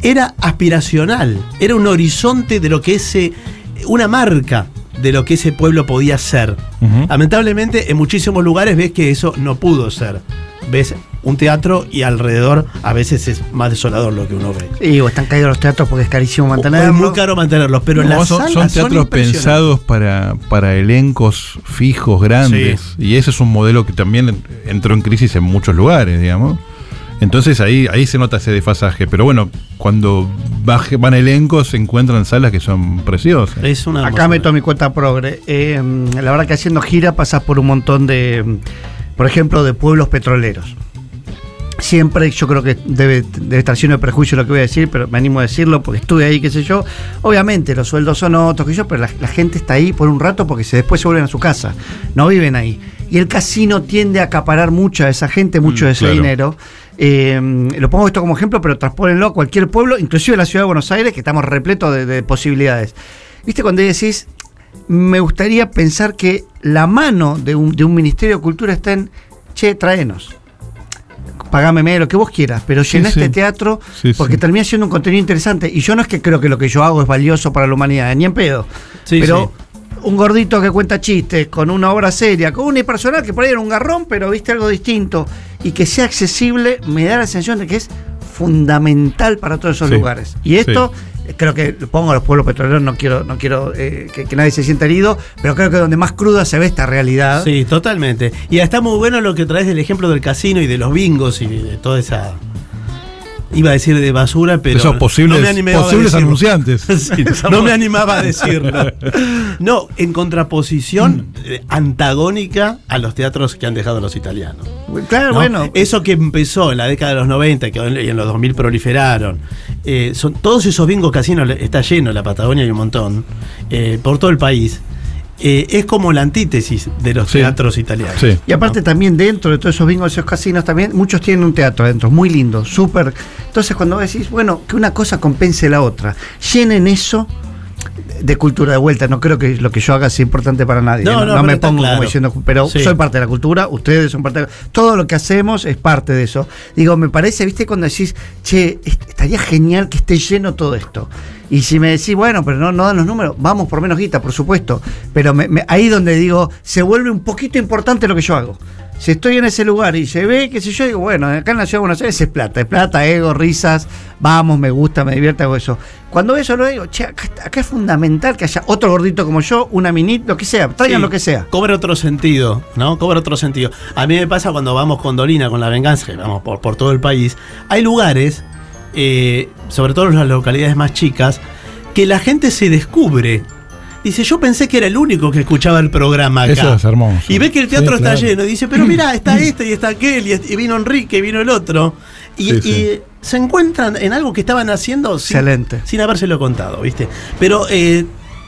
era aspiracional, era un horizonte de lo que ese, una marca de lo que ese pueblo podía ser. Lamentablemente, en muchísimos lugares ves que eso no pudo ser. Ves un teatro y alrededor a veces es más desolador lo que uno ve. Y o están caídos los teatros porque es carísimo mantenerlos. es muy caro mantenerlos, pero No, las son, salas son teatros pensados para, para elencos fijos, grandes. Y ese es un modelo que también entró en crisis en muchos lugares, digamos. Entonces ahí, ahí se nota ese desfasaje. Pero bueno, cuando baje- van elencos se encuentran salas que son preciosas. Es una Acá meto mi cuenta progre. Eh, la verdad que haciendo gira pasas por un montón de, por ejemplo, de pueblos petroleros. Siempre, yo creo que debe, debe estar lleno de prejuicio lo que voy a decir, pero me animo a decirlo porque estuve ahí, qué sé yo. Obviamente los sueldos son otros, que yo, pero la, la gente está ahí por un rato porque se, después se vuelven a su casa. No viven ahí. Y el casino tiende a acaparar mucha de esa gente, mucho Mm, de ese claro. dinero. Eh, lo pongo esto como ejemplo, pero transpólenlo a cualquier pueblo, inclusive la ciudad de Buenos Aires, que estamos repletos de, de posibilidades. ¿Viste cuando decís, me gustaría pensar que la mano de un, de un Ministerio de Cultura está en, che, traenos. Pagámeme lo que vos quieras, pero Sí, llená sí. este teatro Sí, porque sí. termina siendo un contenido interesante. Y yo no es que creo que lo que yo hago es valioso para la humanidad, ni en pedo. Sí, pero un gordito que cuenta chistes, con una obra seria, con un unipersonal que por ahí era un garrón, pero viste algo distinto, y que sea accesible, me da la sensación de que es fundamental para todos esos Sí, lugares. Y esto, creo que pongo a los pueblos petroleros, no quiero, no quiero eh, que, que nadie se sienta herido, pero creo que donde más cruda se ve esta realidad. Sí, totalmente. Y está muy bueno lo que traes del ejemplo del casino y de los bingos y de toda esa. Iba a decir de basura, pero. Esos posibles, no me posibles anunciantes. Sí, no me animaba a decirlo. No, en contraposición eh, antagónica a los teatros que han dejado los italianos. Claro, ¿no? bueno. Eso que empezó en la década de los 90 que hoy- y en los 2000 proliferaron. eh, son, todos esos bingos casinos, está lleno en la Patagonia y un montón, eh, por todo el país. Eh, es como la antítesis de los Sí. teatros italianos. Sí. Y aparte también dentro de todos esos bingos, esos casinos también, muchos tienen un teatro adentro, muy lindo, súper. Entonces cuando vos decís, bueno, que una cosa compense la otra, llenen eso de cultura de vuelta. No creo que lo que yo haga sea importante para nadie. No, No, no, No pero me pongo claro. como diciendo, pero Sí. soy parte de la cultura, ustedes son parte de Todo lo que hacemos es parte de eso. Digo, me parece, viste, cuando decís, che, est- estaría genial que esté lleno todo esto. Y si me decís, bueno, pero no, no dan los números, vamos por menos guita, por supuesto. Pero me- me- ahí donde digo, se vuelve un poquito importante lo que yo hago. Si estoy en ese lugar y se ve, qué sé yo, digo, bueno, acá en la ciudad de Buenos Aires es plata, es plata, ego, risas, vamos, me gusta, me divierte, hago eso. Cuando eso lo digo, che, acá, acá es fundamental que haya otro gordito como yo, una minit, lo que sea, traigan Sí, lo que sea. Cobra otro sentido, ¿no? Cobra otro sentido. A mí me pasa cuando vamos con Dolina, con la venganza, que vamos por, por todo el país. Hay lugares, eh, sobre todo en las localidades más chicas, que la gente se descubre Dice, yo pensé que era el único que escuchaba el programa acá. Eso es hermoso. Y ve que el teatro Sí, está claro. lleno. Y dice, pero mira, está este y está aquel, y, y vino Enrique, y vino el otro. Y, Sí, sí. y se encuentran en algo que estaban haciendo sin, Excelente. sin habérselo contado, ¿viste? Pero eh,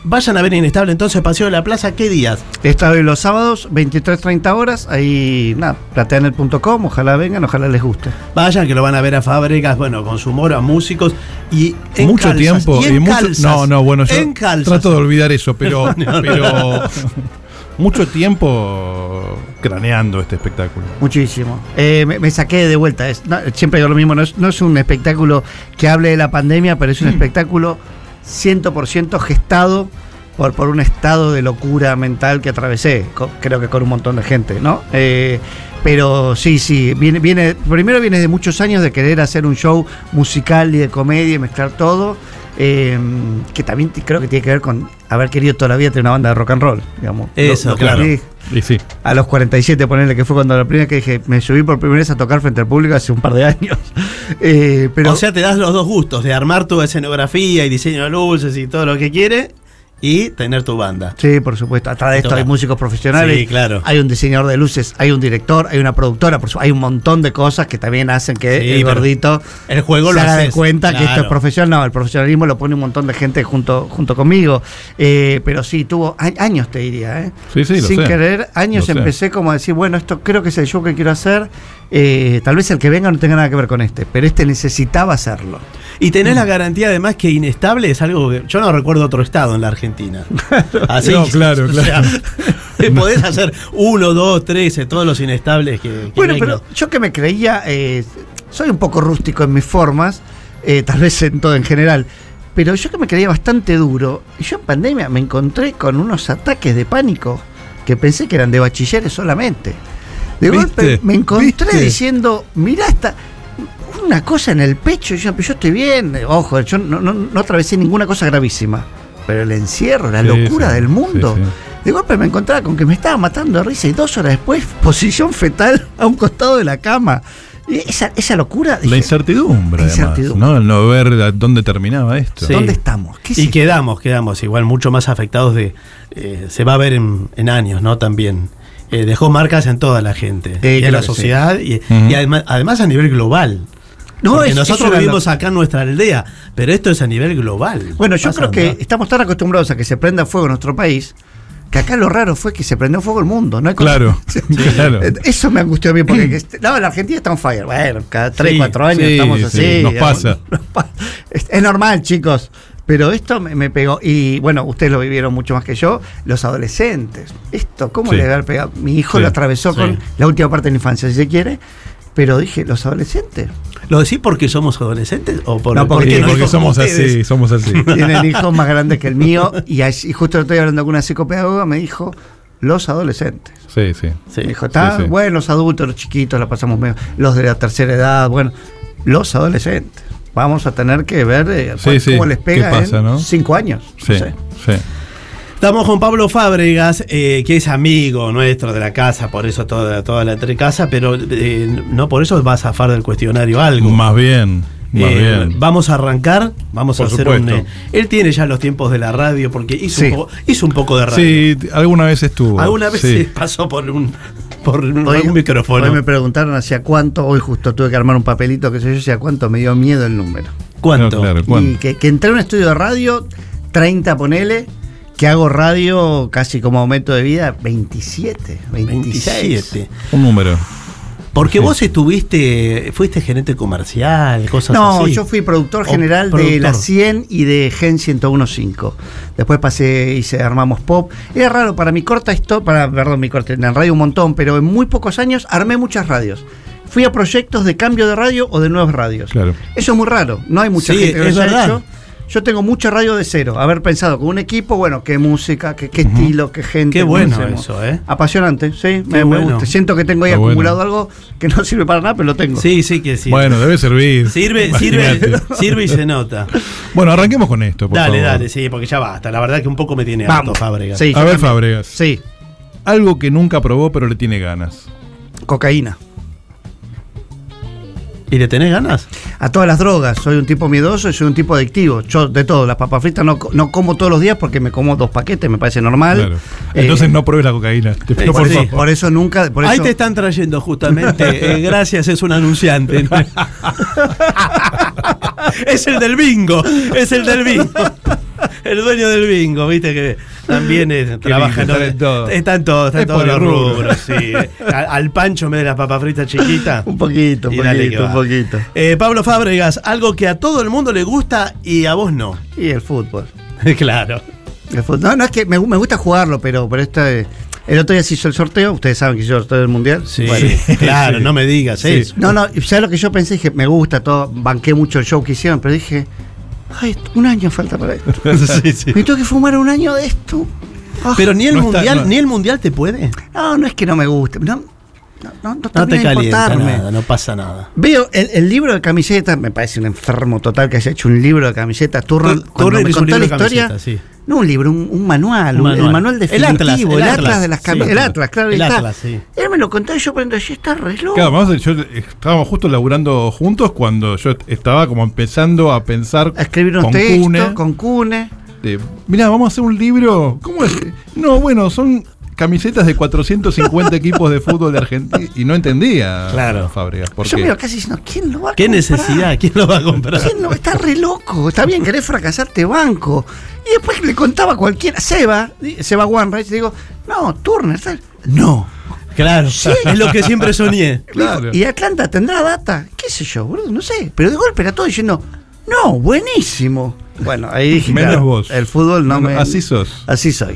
vayan a ver Inestable entonces, Paseo de la Plaza, ¿qué días? Está hoy los sábados, 23.30 horas. Ahí, nada, plateanet.com. Ojalá vengan, ojalá les guste. Vayan, que lo van a ver a fábricas, bueno, con su humor, a músicos y en mucho calzas, tiempo y en y mucho no no bueno yo en calzas. trato de olvidar eso pero No, pero mucho tiempo craneando este espectáculo Muchísimo. Eh, me, me saqué de vuelta. Es- no, siempre digo lo mismo, no es, no es un espectáculo que hable de la pandemia, pero es un espectáculo 100% gestado por, por un estado de locura mental que atravesé, creo que con un montón de gente, ¿no? Eh, pero sí, sí, viene, viene, primero viene de muchos años de querer hacer un show musical y de comedia y mezclar todo, eh, que también creo que tiene que ver con haber querido toda la vida tener una banda de rock and roll, digamos. Eso, claro. y sí a los 47, ponerle que fue cuando la primera que dije, me subí por primera vez a tocar frente al público hace un par de años. Eh, pero o sea, te das los dos gustos, de armar tu escenografía y diseño de luces y todo lo que quiere, y tener tu banda. sí, por supuesto. Atrás de esto Toca. hay músicos profesionales, Sí, claro. hay un diseñador de luces, hay un director, hay una productora, por su- hay un montón de cosas que también hacen que Sí, el gordito El juego se lo haga de cuenta que esto es profesional. No, el profesionalismo lo pone un montón de gente junto, junto conmigo. Eh, pero sí, tuvo a- años, te diría. ¿eh? Sí, sí, lo Sin sé. querer, años Lo sé. empecé como a decir, bueno, esto creo que es el show que quiero hacer. Eh, tal vez el que venga no tenga nada que ver con este, pero este necesitaba hacerlo. Y tenés la garantía además que inestable es algo que yo no recuerdo otro estado en la Argentina. Así, No, claro, o claro. sea, podés hacer uno, dos, tres, eh, todos los inestables que, que Bueno, pero yo que me creía, eh, soy un poco rústico en mis formas, eh, tal vez en todo en general, pero yo que me creía bastante duro, y yo en pandemia me encontré con unos ataques de pánico que pensé que eran de bachilleres solamente. De ¿Viste? golpe me encontré ¿Viste? diciendo, mirá esta una cosa en el pecho, y yo, yo estoy bien, ojo, yo no, no, no atravesé ninguna cosa gravísima, pero el encierro, la Sí, locura sí, del mundo. sí, sí. De golpe me encontraba con que me estaba matando de risa y dos horas después, posición fetal a un costado de la cama. Y esa, esa locura. la incertidumbre La además incertidumbre. no el no ver a dónde terminaba esto Sí. ¿Dónde estamos? ¿Qué es Y esto? quedamos, quedamos igual mucho más afectados de... eh, se va a ver en, en años, ¿no? También. Eh, dejó marcas en toda la gente. Y en la sí. sociedad y, y además, además a nivel global. No, Porque es- nosotros vivimos lo- acá en nuestra aldea, pero esto es a nivel global. Bueno, yo creo que estamos tan acostumbrados a que se prenda fuego en nuestro país que acá lo raro fue que se prendió fuego el mundo. ¿no? Hay claro claro Eh, Eso me angustió a mí porque que este- no, la Argentina está on fire. Bueno, cada 3, Sí, 4 años sí, estamos sí, así. nos digamos, pasa. Es, normal, chicos. Pero esto me, me pegó. Y bueno, ustedes lo vivieron mucho más que yo. Los adolescentes. Esto, ¿cómo Sí. le haber pegado? Mi hijo Sí, lo atravesó sí. con la última parte de la infancia, si se quiere. Pero dije, los adolescentes ¿Lo decís porque somos adolescentes o por No, porque porque somos ustedes. así somos así tienen hijos más grandes que el mío. Y, justo estoy hablando con una psicopedagoga, me dijo, los adolescentes. sí sí Sí. Me dijo, está Sí, sí. bueno, los adultos, los chiquitos, la pasamos medio, los de la tercera edad, bueno, los adolescentes. Vamos a tener que ver eh, cómo les pega pasa, en ¿no? cinco años. sí No sé. sí Estamos con Pablo Fábregas, eh, que es amigo nuestro de la casa, por eso toda, toda la casa, pero eh, no por eso va a zafar del cuestionario algo. más bien más Eh, bien Vamos a arrancar, vamos Por a hacer supuesto. un. eh, él tiene ya los tiempos de la radio porque hizo, Sí. un, poco, hizo un poco de radio. sí alguna vez estuvo Alguna vez sí. pasó por un, por un, Hoy, un micrófono. hoy me preguntaron hacia cuánto, hoy justo tuve que armar un papelito, que sé yo, hacia cuánto me dio miedo el número. ¿Cuánto? No, claro, Y ¿cuánto? que, que entré a un estudio de radio, 30 ponele, que hago radio casi como aumento de vida, 27, 26. 27. un número Porque vos estuviste, fuiste gerente comercial, cosas No, así. yo fui productor general de la 100 y de Gen 1015. Después pasé, hice Armamos Pop. Era raro para mi corta historia, para, perdón, mi corta, en la radio un montón, pero en muy pocos años armé muchas radios. Fui a proyectos de cambio de radio o de nuevas radios. Claro. Eso es muy raro. No hay mucha Sí, gente que lo es haya verdad. hecho. Yo tengo mucha radio de cero. Haber pensado con un equipo, bueno, qué música, qué, qué estilo, qué gente. Qué bueno hacemos. eso, ¿eh? Apasionante, sí, me, gusta. Siento que tengo ahí Está bueno. acumulado algo que no sirve para nada, pero lo tengo. Sí, sí que sí. bueno debe servir Sirve, sirve, Imagínate. sirve y se nota. bueno arranquemos con esto por dale, favor. dale, sí, porque ya basta. La verdad que un poco me tiene harto Vamos. Fábregas. Sí, a ver también. Fabregas Sí, algo que nunca probó pero le tiene ganas cocaína. ¿Y le tenés ganas? a todas las drogas. Soy un tipo miedoso y soy un tipo adictivo. Yo de todo, las papas fritas no, co- no como todos los días porque me como dos paquetes, me parece normal. Claro. Eh, Entonces no pruebes la cocaína. Te pido por, sí, por eso nunca. Por Ahí eso, te están trayendo justamente. eh, gracias, es un anunciante. es el del bingo. Es el del bingo. El dueño del bingo, viste que también eh, trabaja están en todo. Están todos, están Es todos los rubros, sí. eh. Al, al pancho me de las papas fritas chiquitas. Un poquito, un poquito, un poquito. Eh, Pablo Fábregas, algo que a todo el mundo le gusta y a vos no. Y el fútbol. claro. El fútbol. No, no es que me, gu- me gusta jugarlo, pero, pero esta, el otro día se hizo el sorteo. Ustedes saben que hizo el sorteo del mundial. Sí, Bueno, claro, Sí. no me digas Sí. eso. No, no, ¿sabes lo que yo pensé? Dije, me gusta todo, banqué mucho el show que hicieron, pero dije, ay, un año falta para esto. Sí, sí. Me tengo que fumar un año de esto. Ah, Pero ni el No está- mundial, no. ni el mundial te puede. no, no es que no me guste. No, no, no, no No te calienta nada, no pasa nada. Veo el, el libro de camisetas, me parece un enfermo total que haya hecho un libro de camisetas. Turner, Tur- cuando me contó la historia, sí. No un libro, un, un manual, Un manual. el manual El definitivo, Atlas, el el Atlas, Atlas, de las sí. camisetas. el Atlas, claro, El está. Atlas, sí. Él me lo contó y yo prendo, ya está re loco. Claro, yo estábamos justo laburando juntos cuando yo estaba como empezando a pensar a escribir unos con textos, Cune, con Cune. de, Mirá, vamos a hacer un libro. ¿Cómo es? No, bueno, son camisetas de 450 equipos de fútbol de Argentina. Y no entendía Claro. Fábregas. ¿Por Yo qué? me iba casi diciendo, ¿quién lo va a ¿Qué comprar? necesidad? ¿Quién lo va a comprar? ¿Quién lo- Está re loco. Está bien, querés fracasarte banco. Y después le contaba a cualquiera, Seba, Seba Wanreich, digo, no, Turner. No. Claro, es lo que siempre soñé. Claro. Y Atlanta tendrá data, qué sé yo, boludo, no sé. Pero de golpe era todo diciendo, no, buenísimo. Bueno, ahí dije, Menos claro, vos. el fútbol no, me... así sos. Así soy.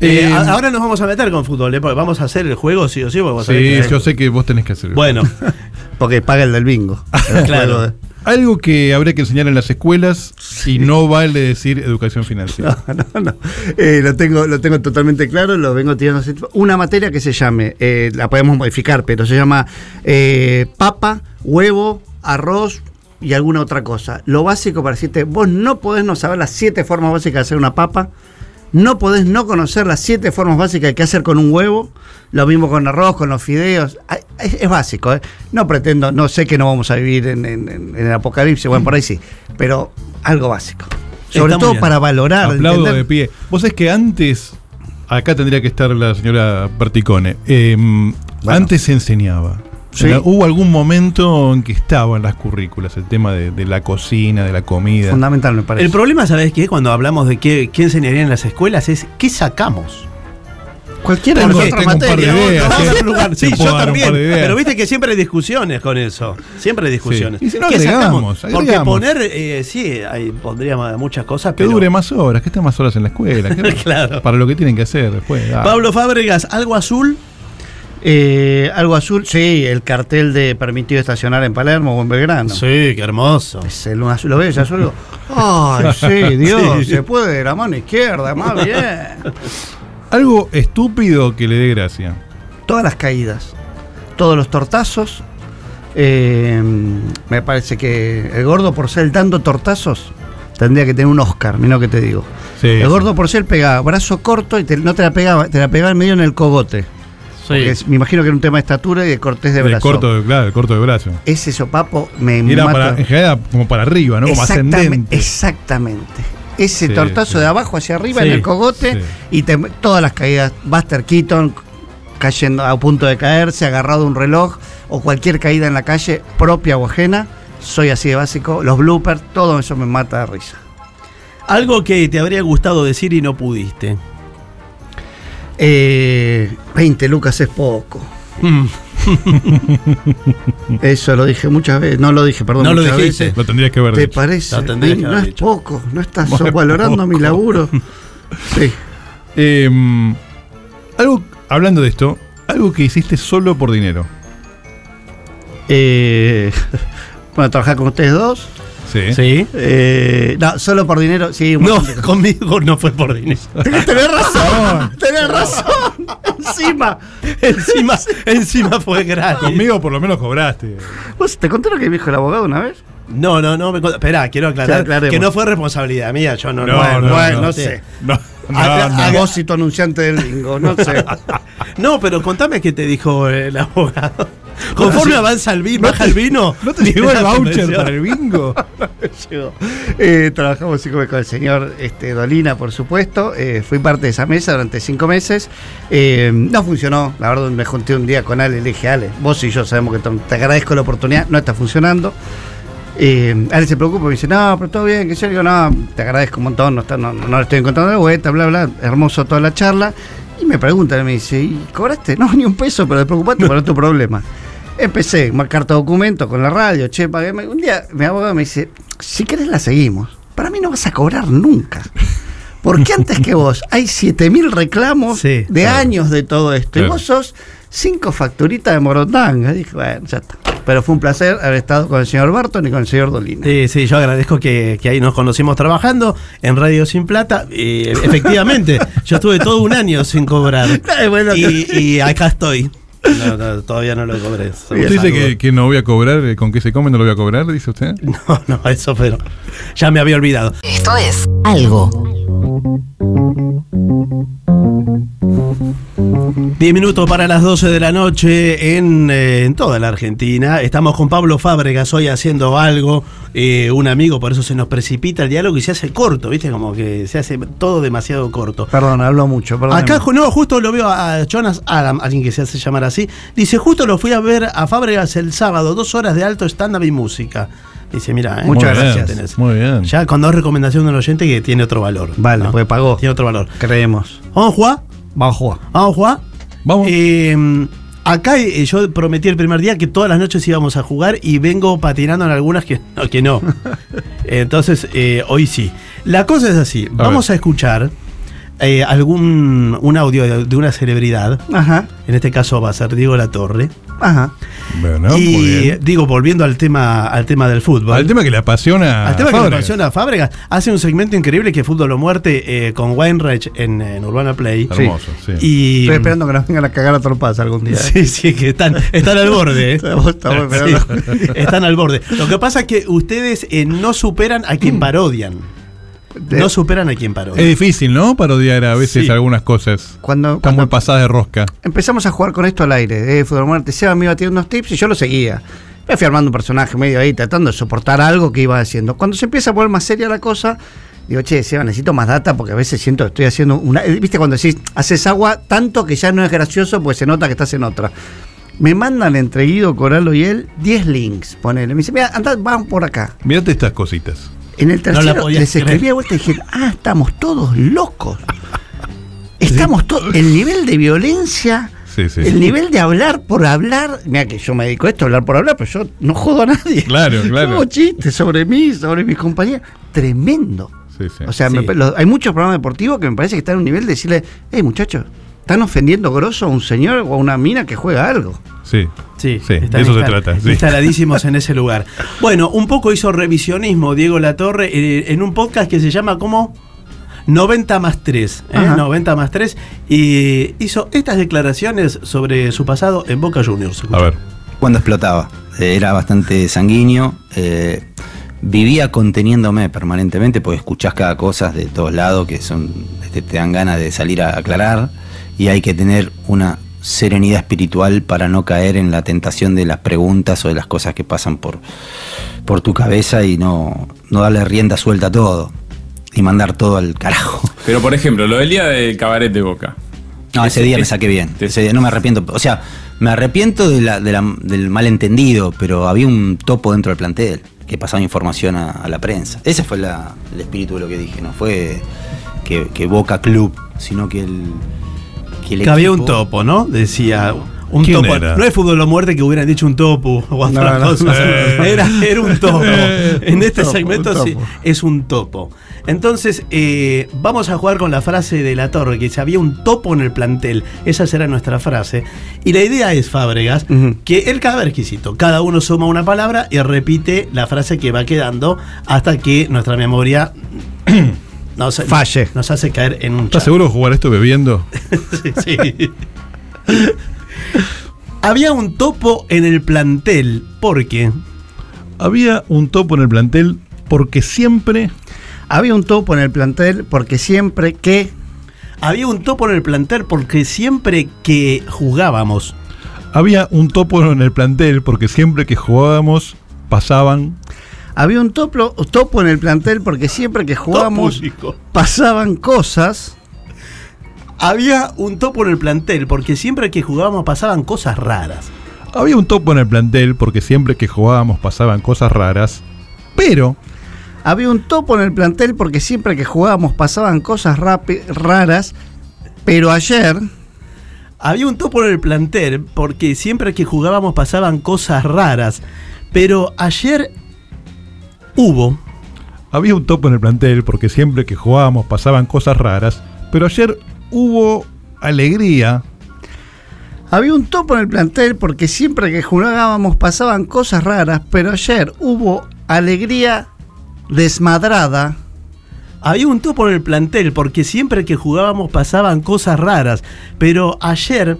Eh, Eh, ahora nos vamos a meter con fútbol, ¿eh? porque vamos a hacer el juego sí o sí. vos sabés Sí, que- yo sé que vos tenés que hacerlo. Bueno, Porque paga el del bingo. El Claro. de- Algo que habría que enseñar en las escuelas y no vale decir educación financiera. No, no, no. Eh, lo, tengo, lo tengo totalmente claro, lo vengo tirando. Una materia que se llame, eh, la podemos modificar, pero se llama eh, papa, huevo, arroz y alguna otra cosa. Lo básico para decirte, vos no podés no saber las siete formas básicas de hacer una papa, no podés no conocer las siete formas básicas de qué hacer con un huevo, lo mismo con arroz, con los fideos. Es, es básico, ¿eh? No pretendo, no sé que no vamos a vivir en, en- en- en el apocalipsis, bueno, por ahí sí, pero algo básico. Sobre Está todo bien. para valorar. Aplaudo entender- de pie. Vos sabés que antes, acá tendría que estar la señora Berticone, eh, antes se enseñaba. Sí. Hubo algún momento en que estaba en las currículas el tema de, de la cocina, de la comida. Fundamental, me parece. el problema, ¿sabés qué? Cuando hablamos de qué, qué enseñarían en las escuelas es qué sacamos. Cualquiera de ideas, Vamos ¿eh? Sí, yo también. Pero viste que siempre hay discusiones con eso. Siempre hay discusiones. Sí. Y si no, ¿Qué agregamos, sacamos? Porque agregamos. poner, eh, sí, hay, pondríamos muchas cosas, Que pero. dure más horas, que esté más horas en la escuela. Claro. Para lo que tienen que hacer después. ah. Pablo Fábregas, algo azul. Eh, algo azul, sí, el cartel de permitido estacionar en Palermo o en Belgrano. Sí, qué hermoso. Es el azul, lo ves, azul. Ay, sí, Dios, Sí. se puede de la mano izquierda, más bien. Algo estúpido que le dé gracia. Todas las caídas, todos los tortazos. eh, me parece que el gordo por dando tortazos tendría que tener un Oscar, mira lo que te digo. Sí, el sí. gordo por pegaba brazo corto y te- no te la pegaba, te la pegaba en medio en el cogote. Porque es- me imagino que era un tema de estatura y de cortés de El brazo. corto, de- claro, el corto de brazo. Ese sopapo me Y era mata. para, en general como para arriba, ¿no? Como Exactamente, ascendente. exactamente. Ese Sí, tortazo sí. de abajo hacia arriba Sí, en el cogote sí. y te- todas las caídas. Buster Keaton cayendo a punto de caerse, agarrado a un reloj o cualquier caída en la calle, propia o ajena. Soy así de básico. Los bloopers, todo eso me mata de risa. Algo que te habría gustado decir y no pudiste. Eh, 20 lucas es poco. Mm, Eso lo dije muchas veces. No lo dije, perdón. No lo dijiste. veces. Lo tendrías que haber ¿Te dicho. parece? Lo no es dicho. poco. No estás valorando mi laburo. Sí. Eh, algo, hablando de esto, algo que hiciste solo por dinero. Eh, bueno, trabajar con ustedes dos. Sí. ¿Sí? Eh, no, solo por dinero, sí. un No, conmigo no fue por dinero. Tenés razón, tenés razón. Encima. encima, encima fue gratis. Conmigo por lo menos cobraste. ¿Vos te conté lo que me dijo el abogado una vez? No, no, no. Esperá, quiero aclarar que no fue responsabilidad mía. Yo no. No, no, no. no sé. No, no, a, no. a vos y tu anunciante del bingo, no sé. No, pero contame qué te dijo el abogado. Conforme avanza el vino, baja el vino. ¿No te llegó el voucher para el bingo? Llegó. Eh, trabajamos con con el señor este, Dolina, por supuesto. Eh, fui parte de esa mesa durante cinco meses. Eh, no funcionó. La verdad, me junté un día con Ale y le dije, Ale, vos y yo sabemos que te agradezco la oportunidad. No está funcionando. Eh, Ale se preocupa y me dice, no, pero todo bien, que yo digo, no, te agradezco un montón, no, está- no, no le estoy encontrando la vuelta, bla, bla, hermoso toda la charla. Y me pregunta, me dice, ¿y cobraste? No, ni un peso, pero preocupate por tu problema. Empecé a marcar todo documento con la radio, che, pagué. Un día mi abogado me dice, si querés la seguimos. Para mí no vas a cobrar nunca. Porque antes que vos hay 7000 reclamos Sí, de claro. años de todo esto. Y vos sos cinco facturitas de morotanga. Dije, bueno, ya está. Pero fue un placer haber estado con el señor Barton y con el señor Dolina. Sí, sí, yo agradezco que, que ahí nos conocimos trabajando en Radio Sin Plata. Y, efectivamente, yo estuve todo un año sin cobrar. Ay, bueno, y, y acá estoy. No, no, todavía no lo cobré. ¿Usted dice que, que no voy a cobrar? eh, ¿Con qué se come no lo voy a cobrar? Dice usted. No, no, eso, pero ya me había olvidado. Esto es algo. Diez minutos para las 12 de la noche en, eh, en toda la Argentina. Estamos con Pablo Fábregas hoy haciendo algo, eh, un amigo, por eso se nos precipita el diálogo y se hace corto, ¿viste? Como que se hace todo demasiado corto. Perdón, hablo mucho. perdón. Acá, no, justo lo veo a Jonas Adam, alguien que se hace llamar así. Dice, justo lo fui a ver a Fábregas el sábado, dos horas de alto stand-up y música. Dice, mira, Muchas Muy bien, gracias. tenés. Muy bien. Ya con dos recomendaciones de un oyente que tiene otro valor. Vale, ¿no? pues pagó. Tiene otro valor. Creemos. ¿Vamos a jugar? Vamos a jugar. ¿Vamos a jugar? Vamos. Eh, acá eh, yo prometí el primer día que todas las noches íbamos a jugar y vengo patinando en algunas que no. Que no. Entonces, eh, hoy sí. La cosa es así. Vamos a, escuchar eh, algún un audio de, de una celebridad. Ajá, En este caso va a ser Diego La Torre. Ajá. Bueno, muy y bien. digo, volviendo al tema, al tema del fútbol. Al tema que le apasiona. Al tema a que le apasiona a Fábregas, hace un segmento increíble que es Fútbol o Muerte eh, con Weinreich en, en Urbana Play. Hermoso, sí. Y, Estoy esperando que nos vengan a cagar a trompadas algún día. Sí, sí, que están, están al borde. ¿eh? Estamos- estamos esperando. Sí, están al borde. Lo que pasa es que ustedes eh, no superan a quien parodian. De- No superan a quien Es parodian. difícil, ¿no? Parodiar a veces Sí. algunas cosas. Cuando, Están cuando muy pasadas de rosca. empezamos a jugar con esto al aire, de Fútbol Muerte, Seba me iba tirando unos tips y yo lo seguía. Me fui armando un personaje medio ahí, tratando de soportar algo que iba haciendo. Cuando se empieza a poner más seria la cosa, digo, che, Seba, necesito más data porque a veces siento que estoy haciendo una. eh, ¿Viste cuando decís, haces agua tanto que ya no es gracioso pues se nota que estás en otra? Me mandan entre Guido, Coralo y él 10 links, ponele. Me dice, mira, andá, van por acá. Mírate estas cositas. En el No la tercero podías les escribí creer. de vuelta y dije, ah, estamos todos locos. Estamos todos. El nivel de violencia, Sí, sí. el nivel de hablar por hablar. Mira que yo me dedico a esto, hablar por hablar, pero yo no jodo a nadie. Claro, claro. Hago chistes sobre mí, sobre mis compañeros. Tremendo. Sí, sí. O sea, Sí. me- lo- hay muchos programas deportivos que me parece que están en un nivel de decirle, hey muchachos, están ofendiendo grosso a un señor o a una mina que juega algo. Sí. Sí, Sí, de eso se trata, sí. Instaladísimos en ese lugar. Bueno, un poco hizo revisionismo Diego Latorre eh, en un podcast que se llama como 90 más 3. ¿eh? Ajá. 90 más 3. Y hizo estas declaraciones sobre su pasado en Boca Juniors. A ver. cuando explotaba. Eh, Era bastante sanguíneo. eh, vivía conteniéndome permanentemente porque escuchás cada cosa de todos lados que son te, te dan ganas de salir a aclarar y hay que tener una serenidad espiritual para no caer en la tentación de las preguntas o de las cosas que pasan por, por tu cabeza y no, no darle rienda suelta a todo y mandar todo al carajo. Pero por ejemplo, lo del día del cabaret de Boca. No, ese Ese- día me saqué bien. Ese día no me arrepiento. O sea, me arrepiento de la, de la- del malentendido, pero había un topo dentro del plantel que pasaba información a, a la prensa. Ese fue la- el espíritu de lo que dije. No fue que, que Boca Club, sino que el. Que, el Que había un topo, ¿no? Decía. Un ¿Quién topo. era? No es fútbol o muerte que hubieran dicho un topo o otra No, no. cosa. Era, era un topo. En este topo, segmento un sí, es un topo. Entonces, eh, vamos a jugar con la frase de la torre, que si había un topo en el plantel, esa será nuestra frase. Y la idea es, Fábregas, Ujú. que el cada exquisito, cada uno suma una palabra y repite la frase que va quedando hasta que nuestra memoria nos, Falle. nos hace caer en un ¿Estás chat. seguro de jugar esto bebiendo? Sí, sí. Había un topo en el plantel, porque Había un topo en el plantel porque siempre. Había un topo en el plantel porque siempre que. había un topo en el plantel porque siempre que jugábamos, Había un topo en el plantel porque siempre que jugábamos pasaban. Había un topo, topo en el plantel porque siempre que jugábamos pasaban cosas. Había un topo en el plantel porque siempre que jugábamos pasaban cosas raras. Había un topo en el plantel porque siempre que jugábamos pasaban cosas raras. Pero Había un topo en el plantel porque siempre que jugábamos pasaban cosas raras. Pero ayer Había un topo en el plantel porque siempre que jugábamos pasaban cosas raras. Pero ayer hubo. había un topo en el plantel porque siempre que jugábamos pasaban cosas raras. Pero ayer hubo alegría. Había un topo en el plantel porque siempre que jugábamos pasaban cosas raras, pero ayer hubo alegría desmadrada. Había un topo en el plantel porque siempre que jugábamos pasaban cosas raras. Pero ayer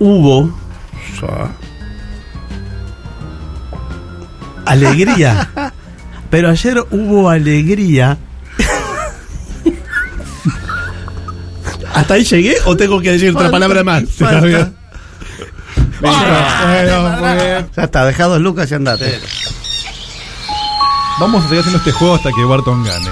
hubo alegría. Pero ayer hubo alegría. ¿Hasta ahí llegué o tengo que decir otra palabra más? falta. Está bien. Bueno, muy bien. Ya está, dejá dos lucas y andate. Vamos a seguir haciendo este juego hasta que Barton gane.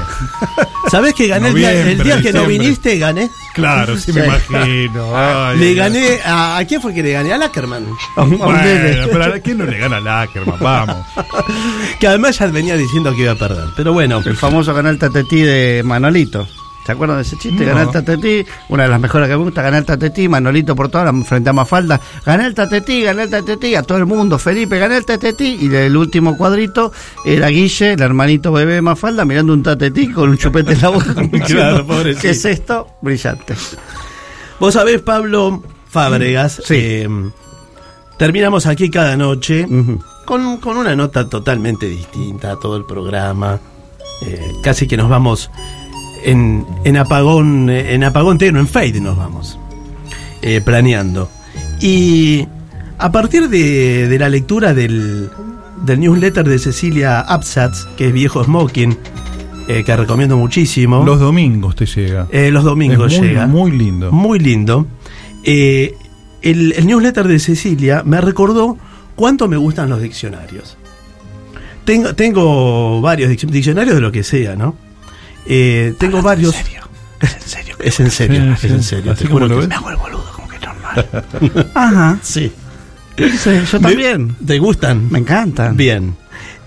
¿Sabés que gané el día, el día que no viniste? Gané. Claro, sí, me imagino. Ay, Le gané a, ¿a quién fue que le gané? A Lackerman. A un-. Bueno, pero ¿a quién no le gana a Ackerman? Vamos. Que además ya venía diciendo que iba a perder. Pero bueno, El famoso canal Tatetí de Manolito. ¿Se acuerdan de ese chiste? No. Ganar Tatetí, una de las mejores que me gusta, ganar Tatetí, Manolito por todas frente a Mafalda, ganar el Tatetí, ganar el Tatetí, a todo el mundo, Felipe, ganar el Tatetí, y el último cuadrito era Guille, el hermanito bebé de Mafalda, mirando un Tatetí con un chupete en la boca. Claro, pobrecito. ¿Qué es esto? Brillante. vos sabés, Pablo Fábregas, Sí. eh, terminamos aquí cada noche con, con una nota totalmente distinta a todo el programa. Eh, casi que nos vamos en, en apagón, eh, en apagón teno, en fade nos vamos. eh, planeando. Y a partir de, de la lectura del, del newsletter de Cecilia Absatz, que es Viejo Smoking, eh, que recomiendo muchísimo. Los domingos te llega. Eh, los domingos Es muy, llega. Muy lindo. Muy lindo. El, el newsletter de Cecilia me recordó cuánto me gustan los diccionarios. Tengo, tengo varios dic- diccionarios de lo que sea, ¿no? Eh, tengo varios. ¿En serio? Es en serio. Es en serio. Sí, es sí. en serio. Así te como juro lo que- ves. Me hago el boludo, como que es normal. Ajá. sí. Sí, yo también. ¿Te gustan? Me encantan. Bien.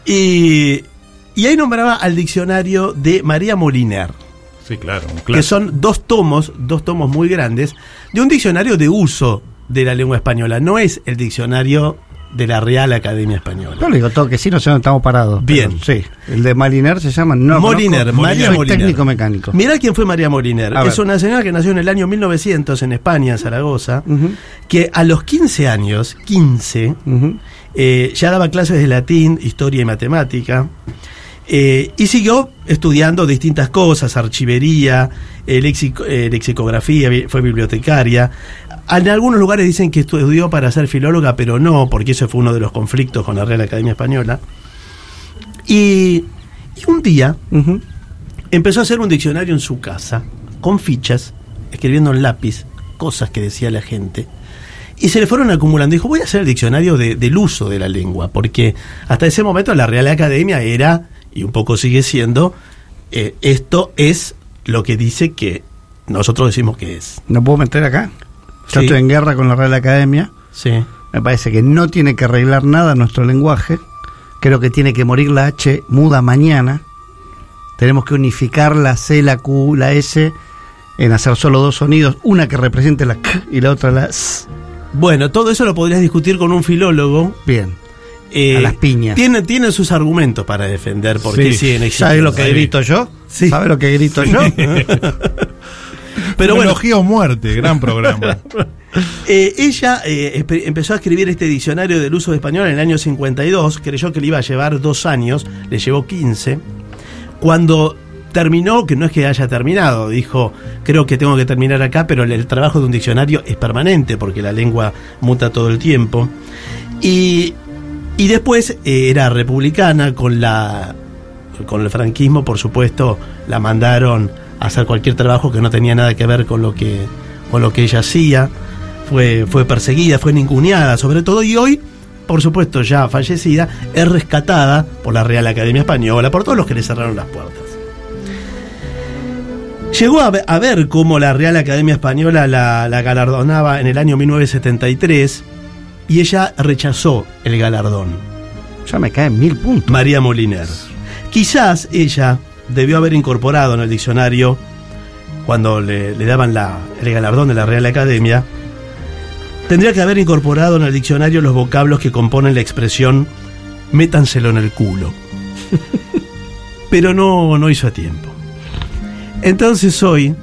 Y, y ahí nombraba al diccionario de María Moliner. Sí, claro. que son dos tomos, dos tomos muy grandes, de un diccionario de uso de la lengua española. No es el diccionario de la Real Academia Española. Yo le digo todo que sí, no sé dónde estamos parados. Bien. pero sí. El de Maliner se llama. No, Moliner, conozco. María Soy Moliner. técnico mecánico. Mirá quién fue María Moliner. A Es ver. una señora que nació en el año 1900 en España, en Zaragoza, que a los 15 años, 15, ujú. eh, ya daba clases de latín, historia y matemática. Eh, y siguió estudiando distintas cosas, archivería, eh, lexico- eh, lexicografía, fue bibliotecaria. En algunos lugares dicen que estudió para ser filóloga, pero no, porque eso fue uno de los conflictos con la Real Academia Española. Y, y un día empezó a hacer un diccionario en su casa, con fichas, escribiendo en lápiz cosas que decía la gente. Y se le fueron acumulando. Dijo, voy a hacer el diccionario de- del uso de la lengua, porque hasta ese momento la Real Academia era, y un poco sigue siendo, eh, esto es lo que dice que nosotros decimos que es. ¿No puedo meter acá? Yo Sí. estoy en guerra con la Real Academia. Sí. Me parece que no tiene que arreglar nada nuestro lenguaje. Creo que tiene que morir la H muda mañana. Tenemos que unificar la C, la Q, la S en hacer solo dos sonidos, una que represente la K y la otra la S. Bueno, todo eso lo podrías discutir con un filólogo. Bien. Eh, A las piñas. Tiene, tiene sus argumentos para defender por qué Sí. siguen existiendo. ¿Sabes lo que grito yo? Sí. ¿Sabes lo que grito yo? Pero bueno, o muerte, gran programa. Eh, ella eh, empezó a escribir este diccionario del uso de español en el año 52, creyó que le iba a llevar dos años, le llevó 15. Cuando terminó, que no es que haya terminado, dijo, creo que tengo que terminar acá, pero el, el trabajo de un diccionario es permanente porque la lengua muta todo el tiempo. Y, y después eh, era republicana con la con el franquismo, por supuesto, la mandaron hacer cualquier trabajo que no tenía nada que ver con lo que, con lo que ella hacía. Fue, fue perseguida, fue ninguneada sobre todo y hoy, por supuesto ya fallecida, es rescatada por la Real Academia Española, por todos los que le cerraron las puertas. Llegó a, ve- a ver cómo la Real Academia Española la, la galardonaba en el año 1973 y ella rechazó el galardón. Ya me caen mil puntos. María Moliner. Quizás ella debió haber incorporado en el diccionario, cuando le, le daban la- el galardón de la Real Academia, tendría que haber incorporado en el diccionario los vocablos que componen la expresión métanselo en el culo. Pero no, no hizo a tiempo. Entonces hoy,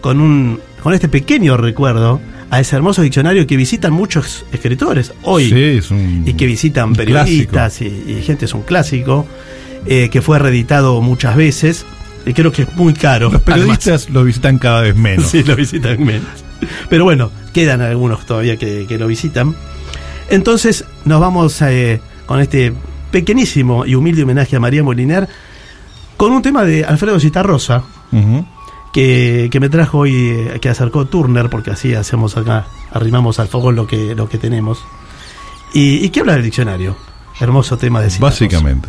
con, un, con este pequeño recuerdo a ese hermoso diccionario que visitan muchos escritores hoy Sí, es un. y que visitan periodistas y, y gente, es un clásico, eh, que fue reeditado muchas veces, y creo que es muy caro. Los periodistas lo visitan cada vez menos. Sí, lo visitan menos. Pero bueno, quedan algunos todavía que, que lo visitan. Entonces nos vamos eh, con este pequeñísimo y humilde homenaje a María Moliner con un tema de Alfredo Citarrosa Ujú. Que, que me trajo hoy, eh, que acercó Turner, porque así hacemos acá, arrimamos al fogón lo que, lo que tenemos. Y, y que habla del diccionario. Hermoso tema de Citarrosa. Básicamente.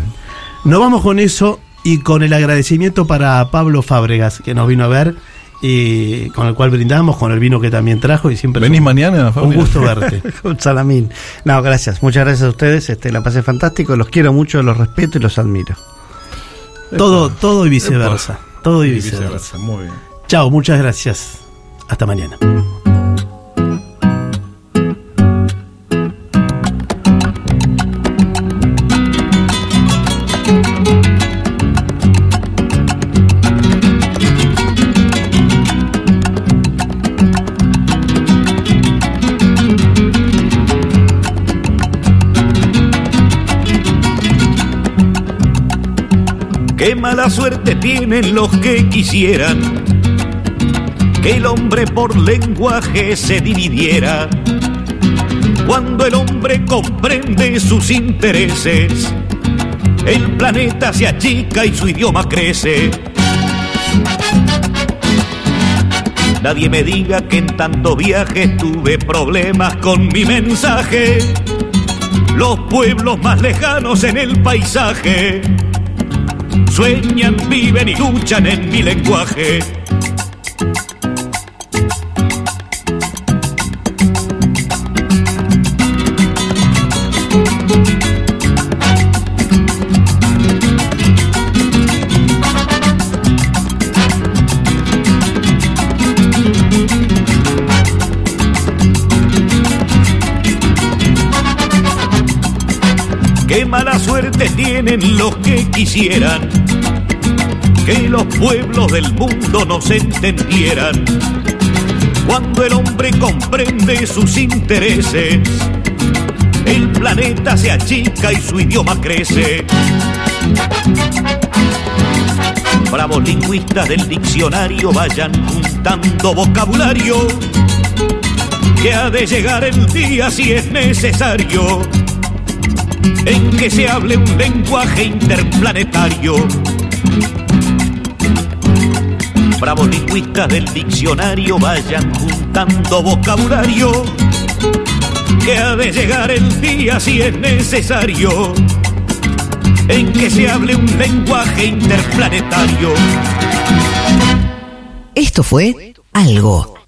Nos vamos con eso y con el agradecimiento para Pablo Fábregas, que nos vino a ver y con el cual brindamos, con el vino que también trajo y siempre ¿Venís un- mañana, un gusto verte. Con Salamín. No, gracias. Muchas gracias a ustedes. Este, la pasé fantástico. Los quiero mucho, los respeto y los admiro. todo, todo y viceversa. Todo y viceversa. Muy bien. Chao, muchas gracias. Hasta mañana. Mala suerte tienen los que quisieran que el hombre por lenguaje se dividiera. Cuando el hombre comprende sus intereses, el planeta se achica y su idioma crece. Nadie me diga que en tanto viaje tuve problemas con mi mensaje. Los pueblos más lejanos en el paisaje sueñan, viven y luchan en mi lenguaje. Tienen los que quisieran que los pueblos del mundo no se entendieran. Cuando el hombre comprende sus intereses, el planeta se achica y su idioma crece. Bravos lingüistas del diccionario vayan juntando vocabulario, que ha de llegar el día si es necesario, en que se hable un lenguaje interplanetario. Bravos lingüistas del diccionario vayan juntando vocabulario, que ha de llegar el día si es necesario, en que se hable un lenguaje interplanetario. Esto fue Algo